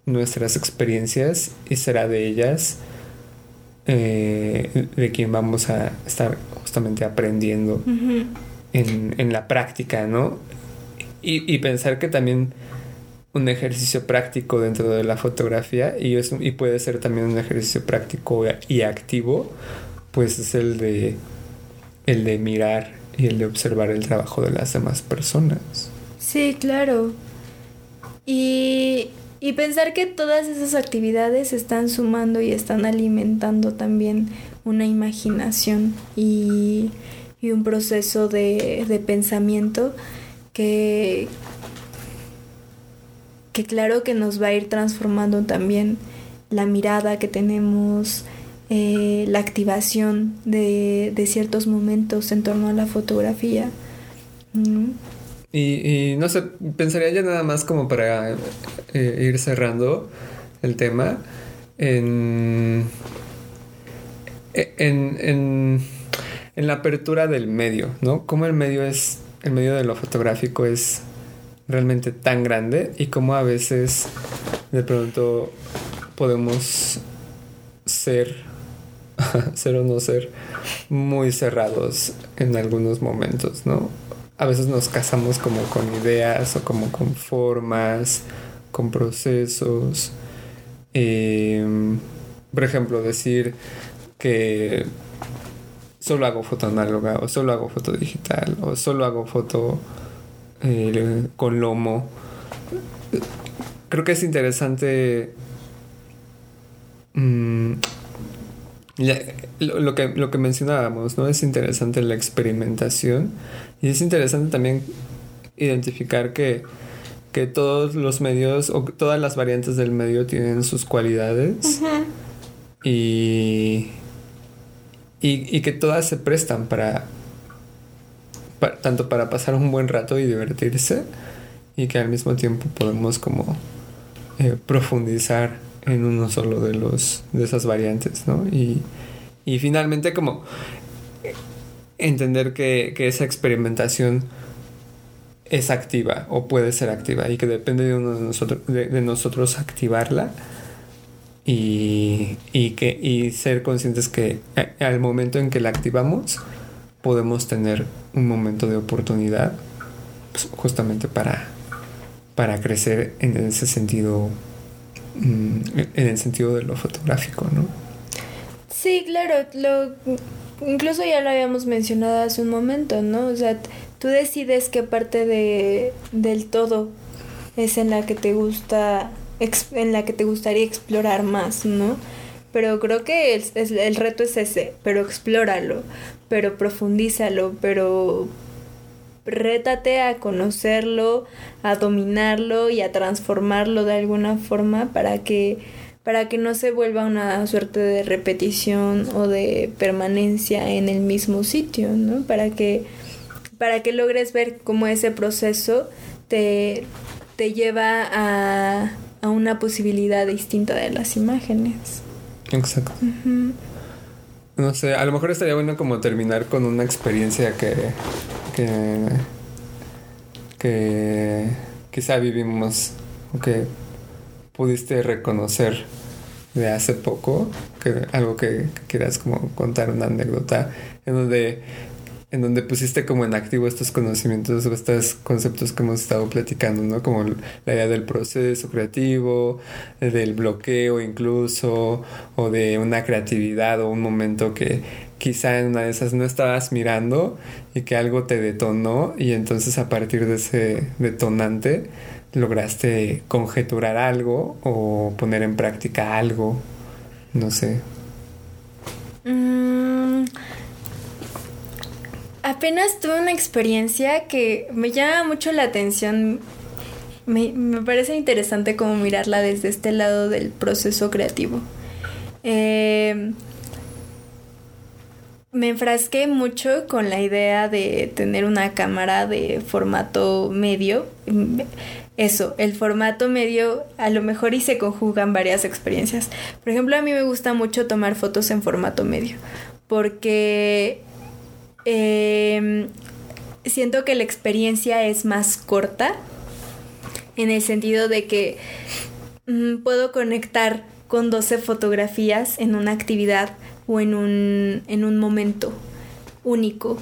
A: nuestras experiencias y será de ellas eh, de quien vamos a estar justamente aprendiendo en, la práctica, ¿no? Y, pensar que también un ejercicio práctico dentro de la fotografía y, y puede ser también un ejercicio práctico y activo, pues es el de, el de mirar y el de observar el trabajo de las demás personas.
B: Sí, claro. Y, y pensar que todas esas actividades están sumando y están alimentando también una imaginación y y un proceso de, pensamiento que, que claro que nos va a ir transformando también la mirada que tenemos, eh, la activación de, ciertos momentos en torno a la fotografía.
A: Y, no sé, pensaría ya nada más como para eh, ir cerrando el tema en, en en la apertura del medio, ¿no? Cómo el medio es, el medio de lo fotográfico es realmente tan grande y cómo a veces de pronto podemos ser, *laughs* ser o no ser, muy cerrados en algunos momentos, ¿no? A veces nos casamos como con ideas o como con formas, con procesos. Em, por ejemplo, decir que solo hago foto análoga o solo hago foto digital o solo hago foto eh, con lomo. Creo que es interesante mm, lo, que, lo que mencionábamos, ¿no? Es interesante la experimentación y es interesante también identificar que, que todos los medios o todas las variantes del medio tienen sus cualidades y y, que todas se prestan para, tanto para pasar un buen rato y divertirse y que al mismo tiempo podemos como eh, profundizar en uno solo de los de esas variantes ¿no? y, y finalmente como entender que, que, esa experimentación es activa o puede ser activa y que depende de uno de nosotros de nosotros activarla y, y, que, y ser conscientes que al momento en que la activamos podemos tener un momento de oportunidad pues, justamente para, para crecer en ese sentido mm, en el sentido de lo fotográfico, ¿no?
B: Sí, claro, lo, incluso ya lo habíamos mencionado hace un momento, ¿no? O sea, tú decides qué parte de, del todo es en la que te gusta en la que te gustaría explorar más, ¿no? Pero creo que el, el reto es ese, pero explóralo, pero profundízalo, pero rétate a conocerlo, a dominarlo y a transformarlo de alguna forma para que para que no se vuelva una suerte de repetición o de permanencia en el mismo sitio, ¿no? Para que para que logres ver cómo ese proceso te, te lleva a a una posibilidad distinta de las imágenes.
A: Exacto. No sé, a lo mejor estaría bueno como terminar con una experiencia que, que, que quizá vivimos o que pudiste reconocer de hace poco, que algo que quieras como contar una anécdota en donde en donde pusiste como en activo estos conocimientos o estos conceptos que hemos estado platicando, ¿no? Como la idea del proceso creativo, del bloqueo incluso, o de una creatividad o un momento que quizá en una de esas no estabas mirando y que algo te detonó y entonces a partir de ese detonante lograste conjeturar algo o poner en práctica algo, no sé.
B: Mm, apenas tuve una experiencia que me llama mucho la atención. Me, me parece interesante como mirarla desde este lado del proceso creativo. Eh, me enfrasqué mucho con la idea de tener una cámara de formato medio. Eso, el formato medio a lo mejor y se conjugan varias experiencias. Por ejemplo, a mí me gusta mucho tomar fotos en formato medio porque em, siento que la experiencia es más corta en el sentido de que mm, puedo conectar con 12 fotografías en una actividad o en un, en un momento único.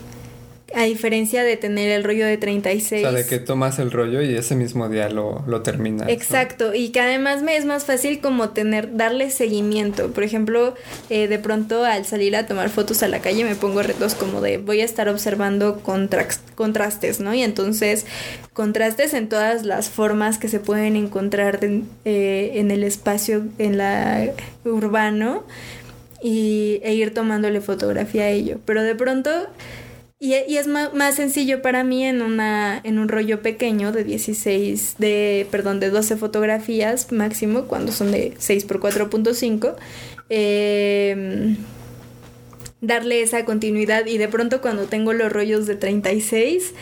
B: A diferencia de tener el rollo de 36.
A: O sea, de que tomas el rollo y ese mismo día lo, lo terminas.
B: Exacto, y que además me es más fácil como tener, darle seguimiento. Por ejemplo, eh, de pronto al salir a tomar fotos a la calle me pongo retos como de voy a estar observando contrastes, ¿no? Y entonces contrastes en todas las formas que se pueden encontrar eh, en el espacio, en la urbano y, e ir tomándole fotografía a ello. Pero de pronto, y, es más, sencillo para mí en, una, en un rollo pequeño de 16, de, perdón, de 12 fotografías máximo, cuando son de 6 por 4.5. Eh, darle esa continuidad y de pronto cuando tengo los rollos de 36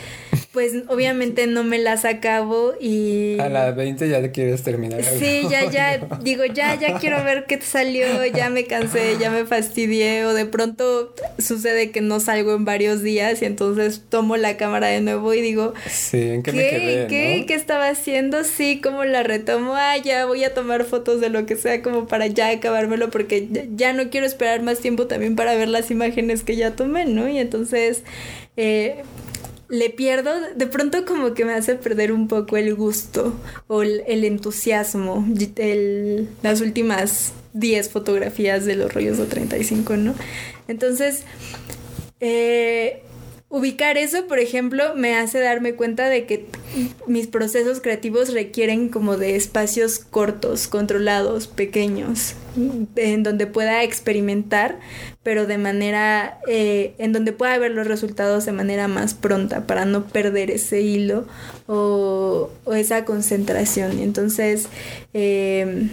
B: pues *laughs* obviamente no me las acabo y...
A: A las 20 ya quieres terminar.
B: Sí, ya, *laughs* ya, *laughs* digo, ya, ya quiero ver qué te salió, ya me cansé, ya me fastidié o de pronto sucede que no salgo en varios días y entonces tomo la cámara de nuevo y digo...
A: Sí, ¿en qué, me quedé,
B: ¿qué, ¿Qué estaba haciendo? Sí, como la retomo, ah, ya voy a tomar fotos de lo que sea como para ya acabármelo porque ya no quiero esperar más tiempo también para ver las imágenes que ya tomé, ¿no? Y entonces... Eh, le pierdo, de pronto como que me hace perder un poco el gusto o el, entusiasmo, el, las últimas 10 fotografías de los rollos de 35, ¿no? Entonces, eh, ubicar eso, por ejemplo, me hace darme cuenta de que mis procesos creativos requieren como de espacios cortos, controlados, pequeños, en donde pueda experimentar, pero de manera, eh, en donde pueda ver los resultados de manera más pronta para no perder ese hilo o, esa concentración. Entonces, eh,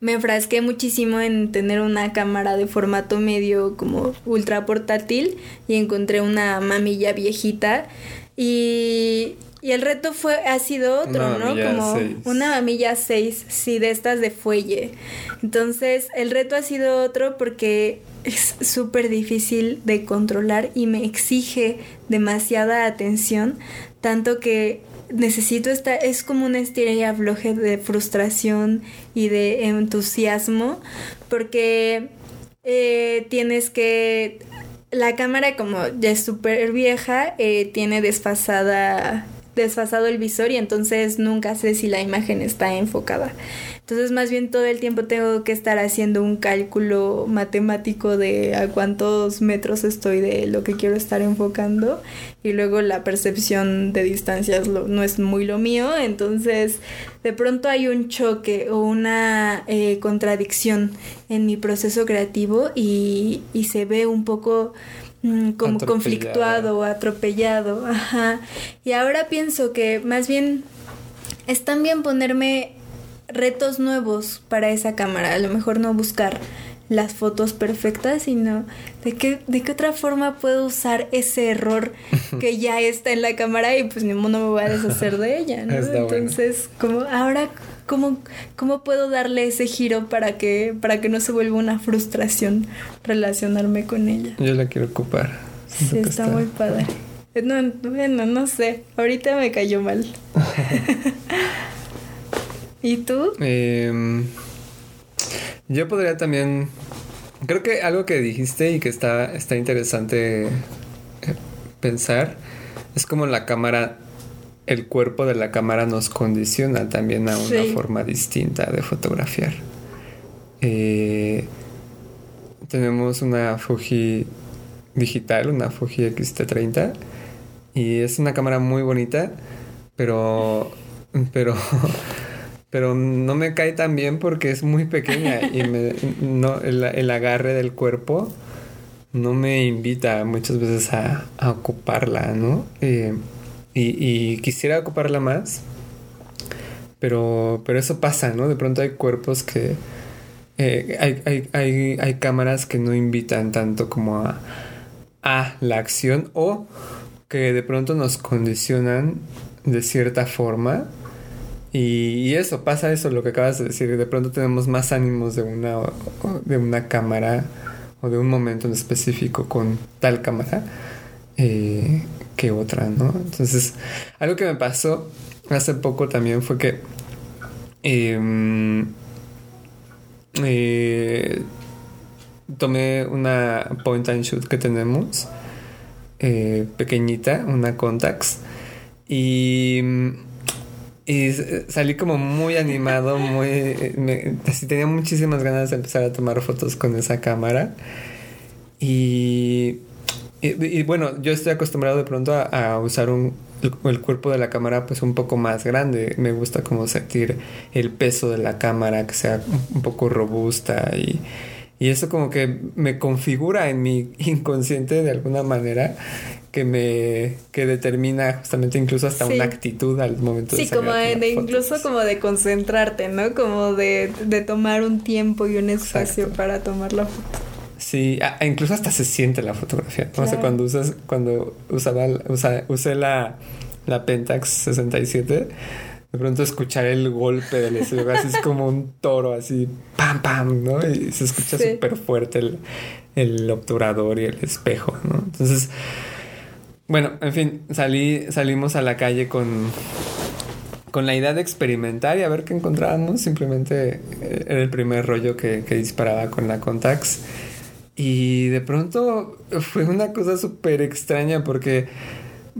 B: me enfrasqué muchísimo en tener una cámara de formato medio como ultra portátil y encontré una mamilla viejita y, y el reto fue ha sido otro, ¿no? Como una mamilla 6, sí, de estas de fuelle. Entonces, el reto ha sido otro porque es súper difícil de controlar y me exige demasiada atención, tanto que necesito estar, es como una estrella afloje de frustración y de entusiasmo, porque eh, tienes que, la cámara como ya es súper vieja, eh, tiene desfasada desfasado el visor y entonces nunca sé si la imagen está enfocada. Entonces más bien todo el tiempo tengo que estar haciendo un cálculo matemático de a cuántos metros estoy de lo que quiero estar enfocando y luego la percepción de distancias no es muy lo mío, entonces de pronto hay un choque o una eh, contradicción en mi proceso creativo y, y se ve un poco Mm, como conflictuado o atropellado. Ajá. Y ahora pienso que más bien es también ponerme retos nuevos para esa cámara. A lo mejor no buscar las fotos perfectas, sino de qué, de qué otra forma puedo usar ese error *laughs* que ya está en la cámara y pues ni modo no me voy a deshacer de ella, Entonces, como ahora ¿Cómo, ¿Cómo puedo darle ese giro para que, para que no se vuelva una frustración relacionarme con ella?
A: Yo la quiero ocupar.
B: sí, está, muy padre. No, bueno, no sé. Ahorita me cayó mal. *laughs* ¿Y tú?
A: Em, yo podría también. Creo que algo que dijiste y que está, está interesante eh, pensar es como la cámara el cuerpo de la cámara nos condiciona también a una forma distinta de fotografiar. Eh, tenemos una Fuji digital, una Fuji XT30 y es una cámara muy bonita, pero pero *laughs* pero no me cae tan bien porque es muy pequeña y no, el, agarre del cuerpo no me invita muchas veces a, ocuparla, ¿no? Eh, y, quisiera ocuparla más, pero, pero eso pasa, ¿no? De pronto hay cuerpos que... Eh, hay, hay, hay, hay, cámaras que no invitan tanto como a, a la acción o que de pronto nos condicionan de cierta forma. Y, eso, pasa eso, lo que acabas de decir. De pronto tenemos más ánimos de una, de una cámara o de un momento en específico con tal cámara eh, que otra, ¿no? Entonces, algo que me pasó hace poco también fue que em, eh, tomé una point and shoot que tenemos, eh, pequeñita, una Contax, y, y salí como muy animado, muy... tenía muchísimas ganas de empezar a tomar fotos con esa cámara. Y y, bueno, yo estoy acostumbrado de pronto a, usar un, el, cuerpo de la cámara pues un poco más grande. Me gusta como sentir el peso de la cámara, que sea un poco robusta y, y eso como que me configura en mi *laughs* inconsciente de alguna manera que me que determina justamente incluso hasta una actitud al momento
B: de
A: Sí,
B: como de, incluso como de concentrarte, ¿no? Como de, de tomar un tiempo y un espacio para tomar la foto.
A: Sí, incluso hasta se siente la fotografía. Sé, cuando usas, cuando usaba, usé la, la Pentax 67, de pronto escuchar el golpe del estudio, así es como un toro, así, pam, pam, ¿no? Y se escucha súper fuerte el, el obturador y el espejo, ¿no? Entonces, bueno, en fin, salí, salimos a la calle con, con la idea de experimentar y a ver qué encontrábamos. Simplemente eh, era el primer rollo que, que disparaba con la Contax. Y de pronto fue una cosa súper extraña porque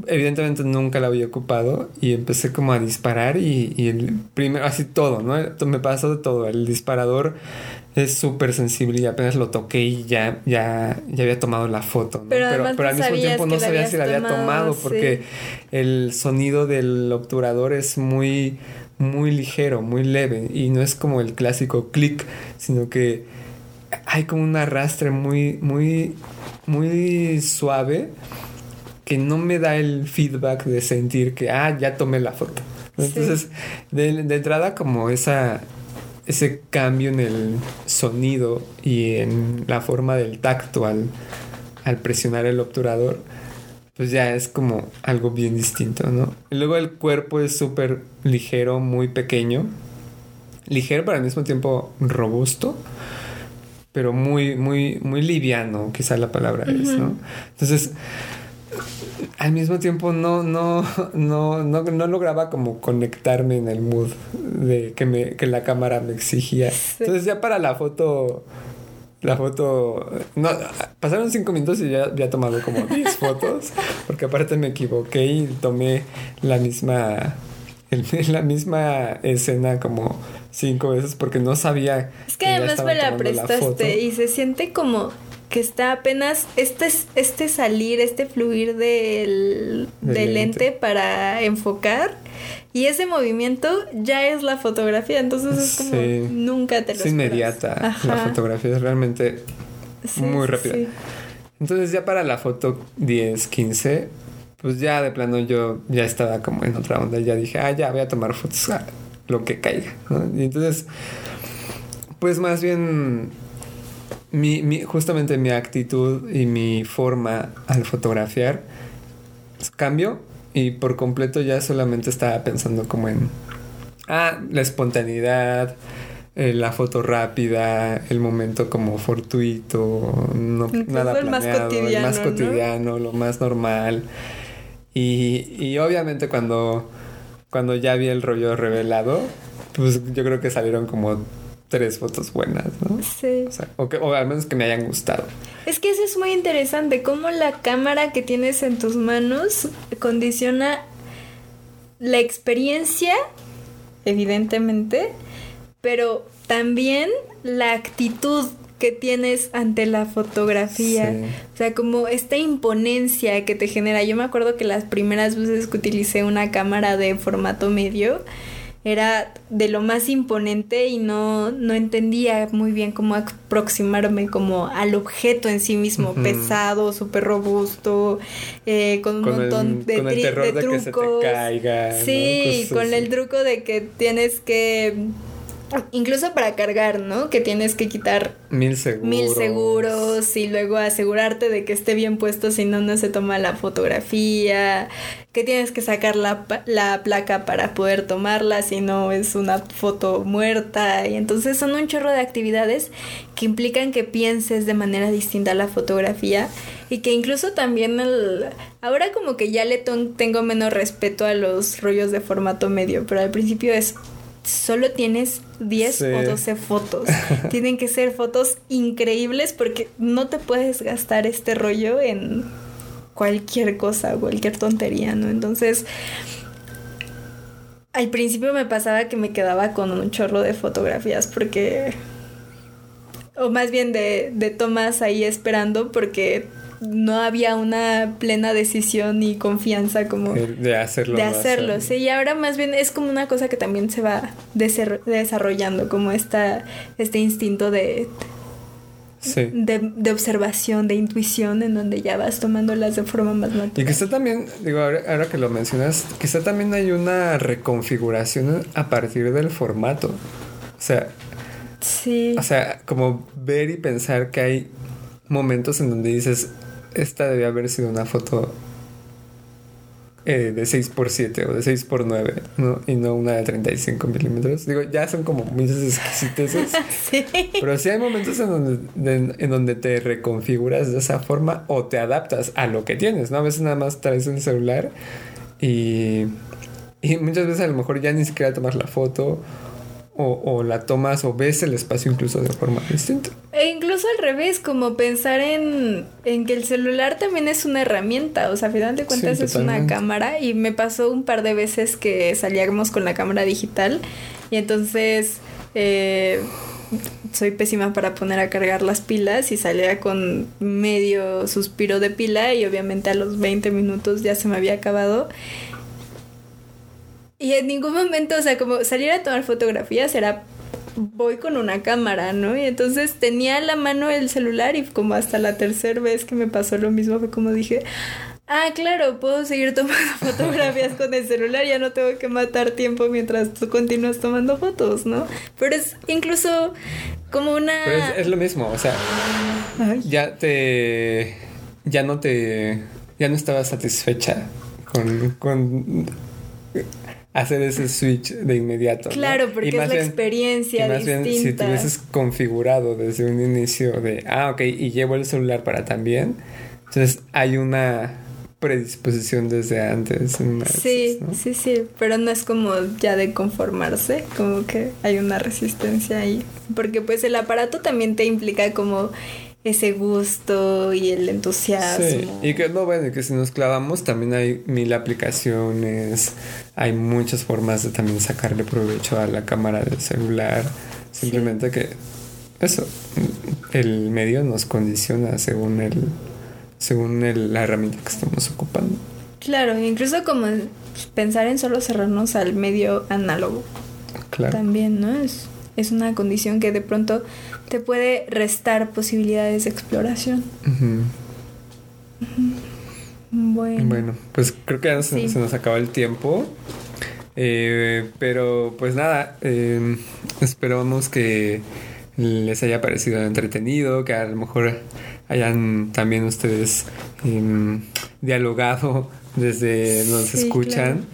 A: evidentemente nunca la había ocupado y empecé como a disparar y, el primero, así todo, ¿no? Me pasó de todo. El disparador es súper sensible y apenas lo toqué y ya, ya, ya había tomado la foto,
B: Pero, al mismo tiempo
A: no sabía si la había tomado porque el sonido del obturador es muy, muy ligero, muy leve y no es como el clásico clic, sino que hay como un arrastre muy, muy, muy suave que no me da el feedback de sentir que, ah, ya tomé la foto. Entonces, de, entrada como esa, ese cambio en el sonido y en la forma del tacto al, al presionar el obturador, pues ya es como algo bien distinto, ¿no? Y luego el cuerpo es súper ligero, muy pequeño, ligero pero al mismo tiempo robusto pero muy, muy, muy liviano, quizá la palabra es, ¿no? Entonces, al mismo tiempo no, no, no, no, no lograba como conectarme en el mood de que me, que la cámara me exigía. Entonces ya para la foto, la foto, no, pasaron cinco minutos y ya había tomado como 10 fotos, porque aparte me equivoqué y tomé la misma, *laughs* la misma escena como cinco veces porque no sabía.
B: Es que, además me la prestaste y se siente como que está apenas este, este salir, este fluir del, del lente. para enfocar y ese movimiento ya es la fotografía, entonces es como nunca te lo
A: Es inmediata, la fotografía es realmente muy rápida. Entonces ya para la foto 10, 15, pues ya de plano yo ya estaba como en otra onda, ya dije, ah, ya voy a tomar fotos lo que caiga. Y entonces, pues más bien, mi, justamente mi actitud y mi forma al fotografiar cambió y por completo ya solamente estaba pensando como en, ah, la espontaneidad, eh, la foto rápida, el momento como fortuito, no, nada planeado, más cotidiano, el más cotidiano lo más normal. Y, y obviamente cuando cuando ya vi el rollo revelado, pues yo creo que salieron como tres fotos buenas, ¿no?
B: Sí.
A: O, o, al menos que me hayan gustado.
B: Es que eso es muy interesante, cómo la cámara que tienes en tus manos condiciona la experiencia, evidentemente, pero también la actitud que tienes ante la fotografía. O sea, como esta imponencia que te genera. Yo me acuerdo que las primeras veces que utilicé una cámara de formato medio, era de lo más imponente y no, no entendía muy bien cómo aproximarme como al objeto en sí mismo, pesado, súper robusto, eh, con un montón de,
A: con el terror de, trucos. Que se te caiga,
B: sí, con el truco de que tienes que Incluso para cargar, ¿no? Que tienes que quitar
A: mil seguros.
B: Mil seguros y luego asegurarte de que esté bien puesto si no, no se toma la fotografía. Que tienes que sacar la, la placa para poder tomarla si no es una foto muerta. Y entonces son un chorro de actividades que implican que pienses de manera distinta la fotografía y que incluso también el... ahora como que ya le tengo menos respeto a los rollos de formato medio, pero al principio es solo tienes 10 o 12 fotos. *laughs* Tienen que ser fotos increíbles porque no te puedes gastar este rollo en cualquier cosa, cualquier tontería, ¿no? Entonces, al principio me pasaba que me quedaba con un chorro de fotografías porque... O más bien de, de tomas ahí esperando porque no había una plena decisión y confianza como
A: de hacerlo.
B: De hacerlo, sí, y ahora más bien es como una cosa que también se va desarrollando, como esta, este instinto de, de, observación, de intuición, en donde ya vas tomándolas de forma más natural.
A: Y quizá también, digo, ahora, que lo mencionas, quizá también hay una reconfiguración a partir del formato. O sea,
B: Sí.
A: O sea, como ver y pensar que hay momentos en donde dices, esta debía haber sido una foto eh, de 6x7 o de 6x9, ¿no? Y no una de 35 milímetros. Digo, ya son como muchas exquisiteces. *laughs* sí. Pero sí hay momentos en donde, en donde te reconfiguras de esa forma o te adaptas a lo que tienes, ¿no? A veces nada más traes un celular y, y muchas veces a lo mejor ya ni siquiera tomas la foto o, la tomas o ves el espacio incluso de forma distinta.
B: E incluso al revés, como pensar en, que el celular también es una herramienta, o sea, a final de cuentas es una cámara. Y me pasó un par de veces que salíamos con la cámara digital. Y entonces eh, soy pésima para poner a cargar las pilas. Y salía con medio suspiro de pila. Y obviamente a los 20 minutos ya se me había acabado y en ningún momento, o sea, como salir a tomar fotografías era voy con una cámara, ¿no? Y entonces tenía la mano el celular y como hasta la tercera vez que me pasó lo mismo fue como dije, ah, claro, puedo seguir tomando *laughs* fotografías con el celular, ya no tengo que matar tiempo mientras tú continúas tomando fotos, ¿no? Pero es incluso como una...
A: Pero es, lo mismo, o sea, ya te... ya no te... ya no estaba satisfecha con... con hacer ese switch de inmediato.
B: Claro, porque es la experiencia. más bien,
A: si te hubieses configurado desde un inicio de, ah, ok, y llevo el celular para también, entonces hay una predisposición desde antes.
B: sí, sí, sí, pero no es como ya de conformarse, como que hay una resistencia ahí, porque pues el aparato también te implica como ese gusto y el entusiasmo. Sí,
A: y que no, bueno, que si nos clavamos también hay mil aplicaciones, hay muchas formas de también sacarle provecho a la cámara del celular, simplemente que eso, el medio nos condiciona según el según el, la herramienta que estamos ocupando.
B: Claro, incluso como pensar en solo cerrarnos al medio análogo. Claro. También, ¿no? Es, es una condición que de pronto te puede restar posibilidades de exploración. Bueno.
A: Bueno, pues creo que ya se, nos acaba el tiempo. Eh, pero pues nada, eh, esperamos que les haya parecido entretenido, que a lo mejor hayan también ustedes em, dialogado desde donde se escuchan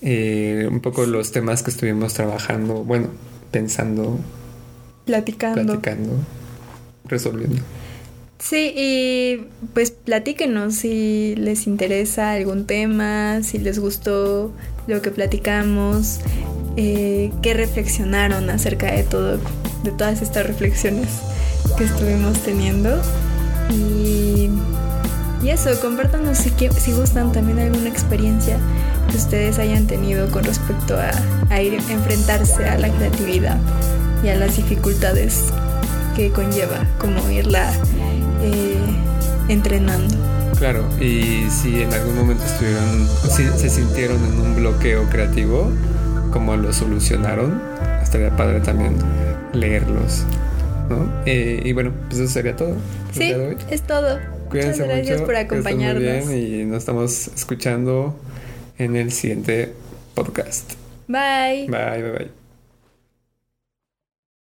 A: eh, un poco los temas que estuvimos trabajando, bueno, pensando
B: platicando.
A: Platicando, resolviendo.
B: Sí, y pues platíquenos si les interesa algún tema, si les gustó lo que platicamos, eh, qué reflexionaron acerca de todo, de todas estas reflexiones que estuvimos teniendo. Y, y eso, compártanos si, si gustan también alguna experiencia que ustedes hayan tenido con respecto a, a ir enfrentarse a la creatividad y a las dificultades que conlleva como irla eh, entrenando.
A: Claro, y si en algún momento estuvieron, si se sintieron en un bloqueo creativo, cómo lo solucionaron. Estaría padre también leerlos. ¿no? Eh, y bueno, pues eso sería todo.
B: Sí, es todo.
A: Cuídense
B: Muchas gracias por acompañarnos.
A: bien y nos estamos escuchando en el siguiente podcast.
B: Bye.
A: Bye, bye, bye.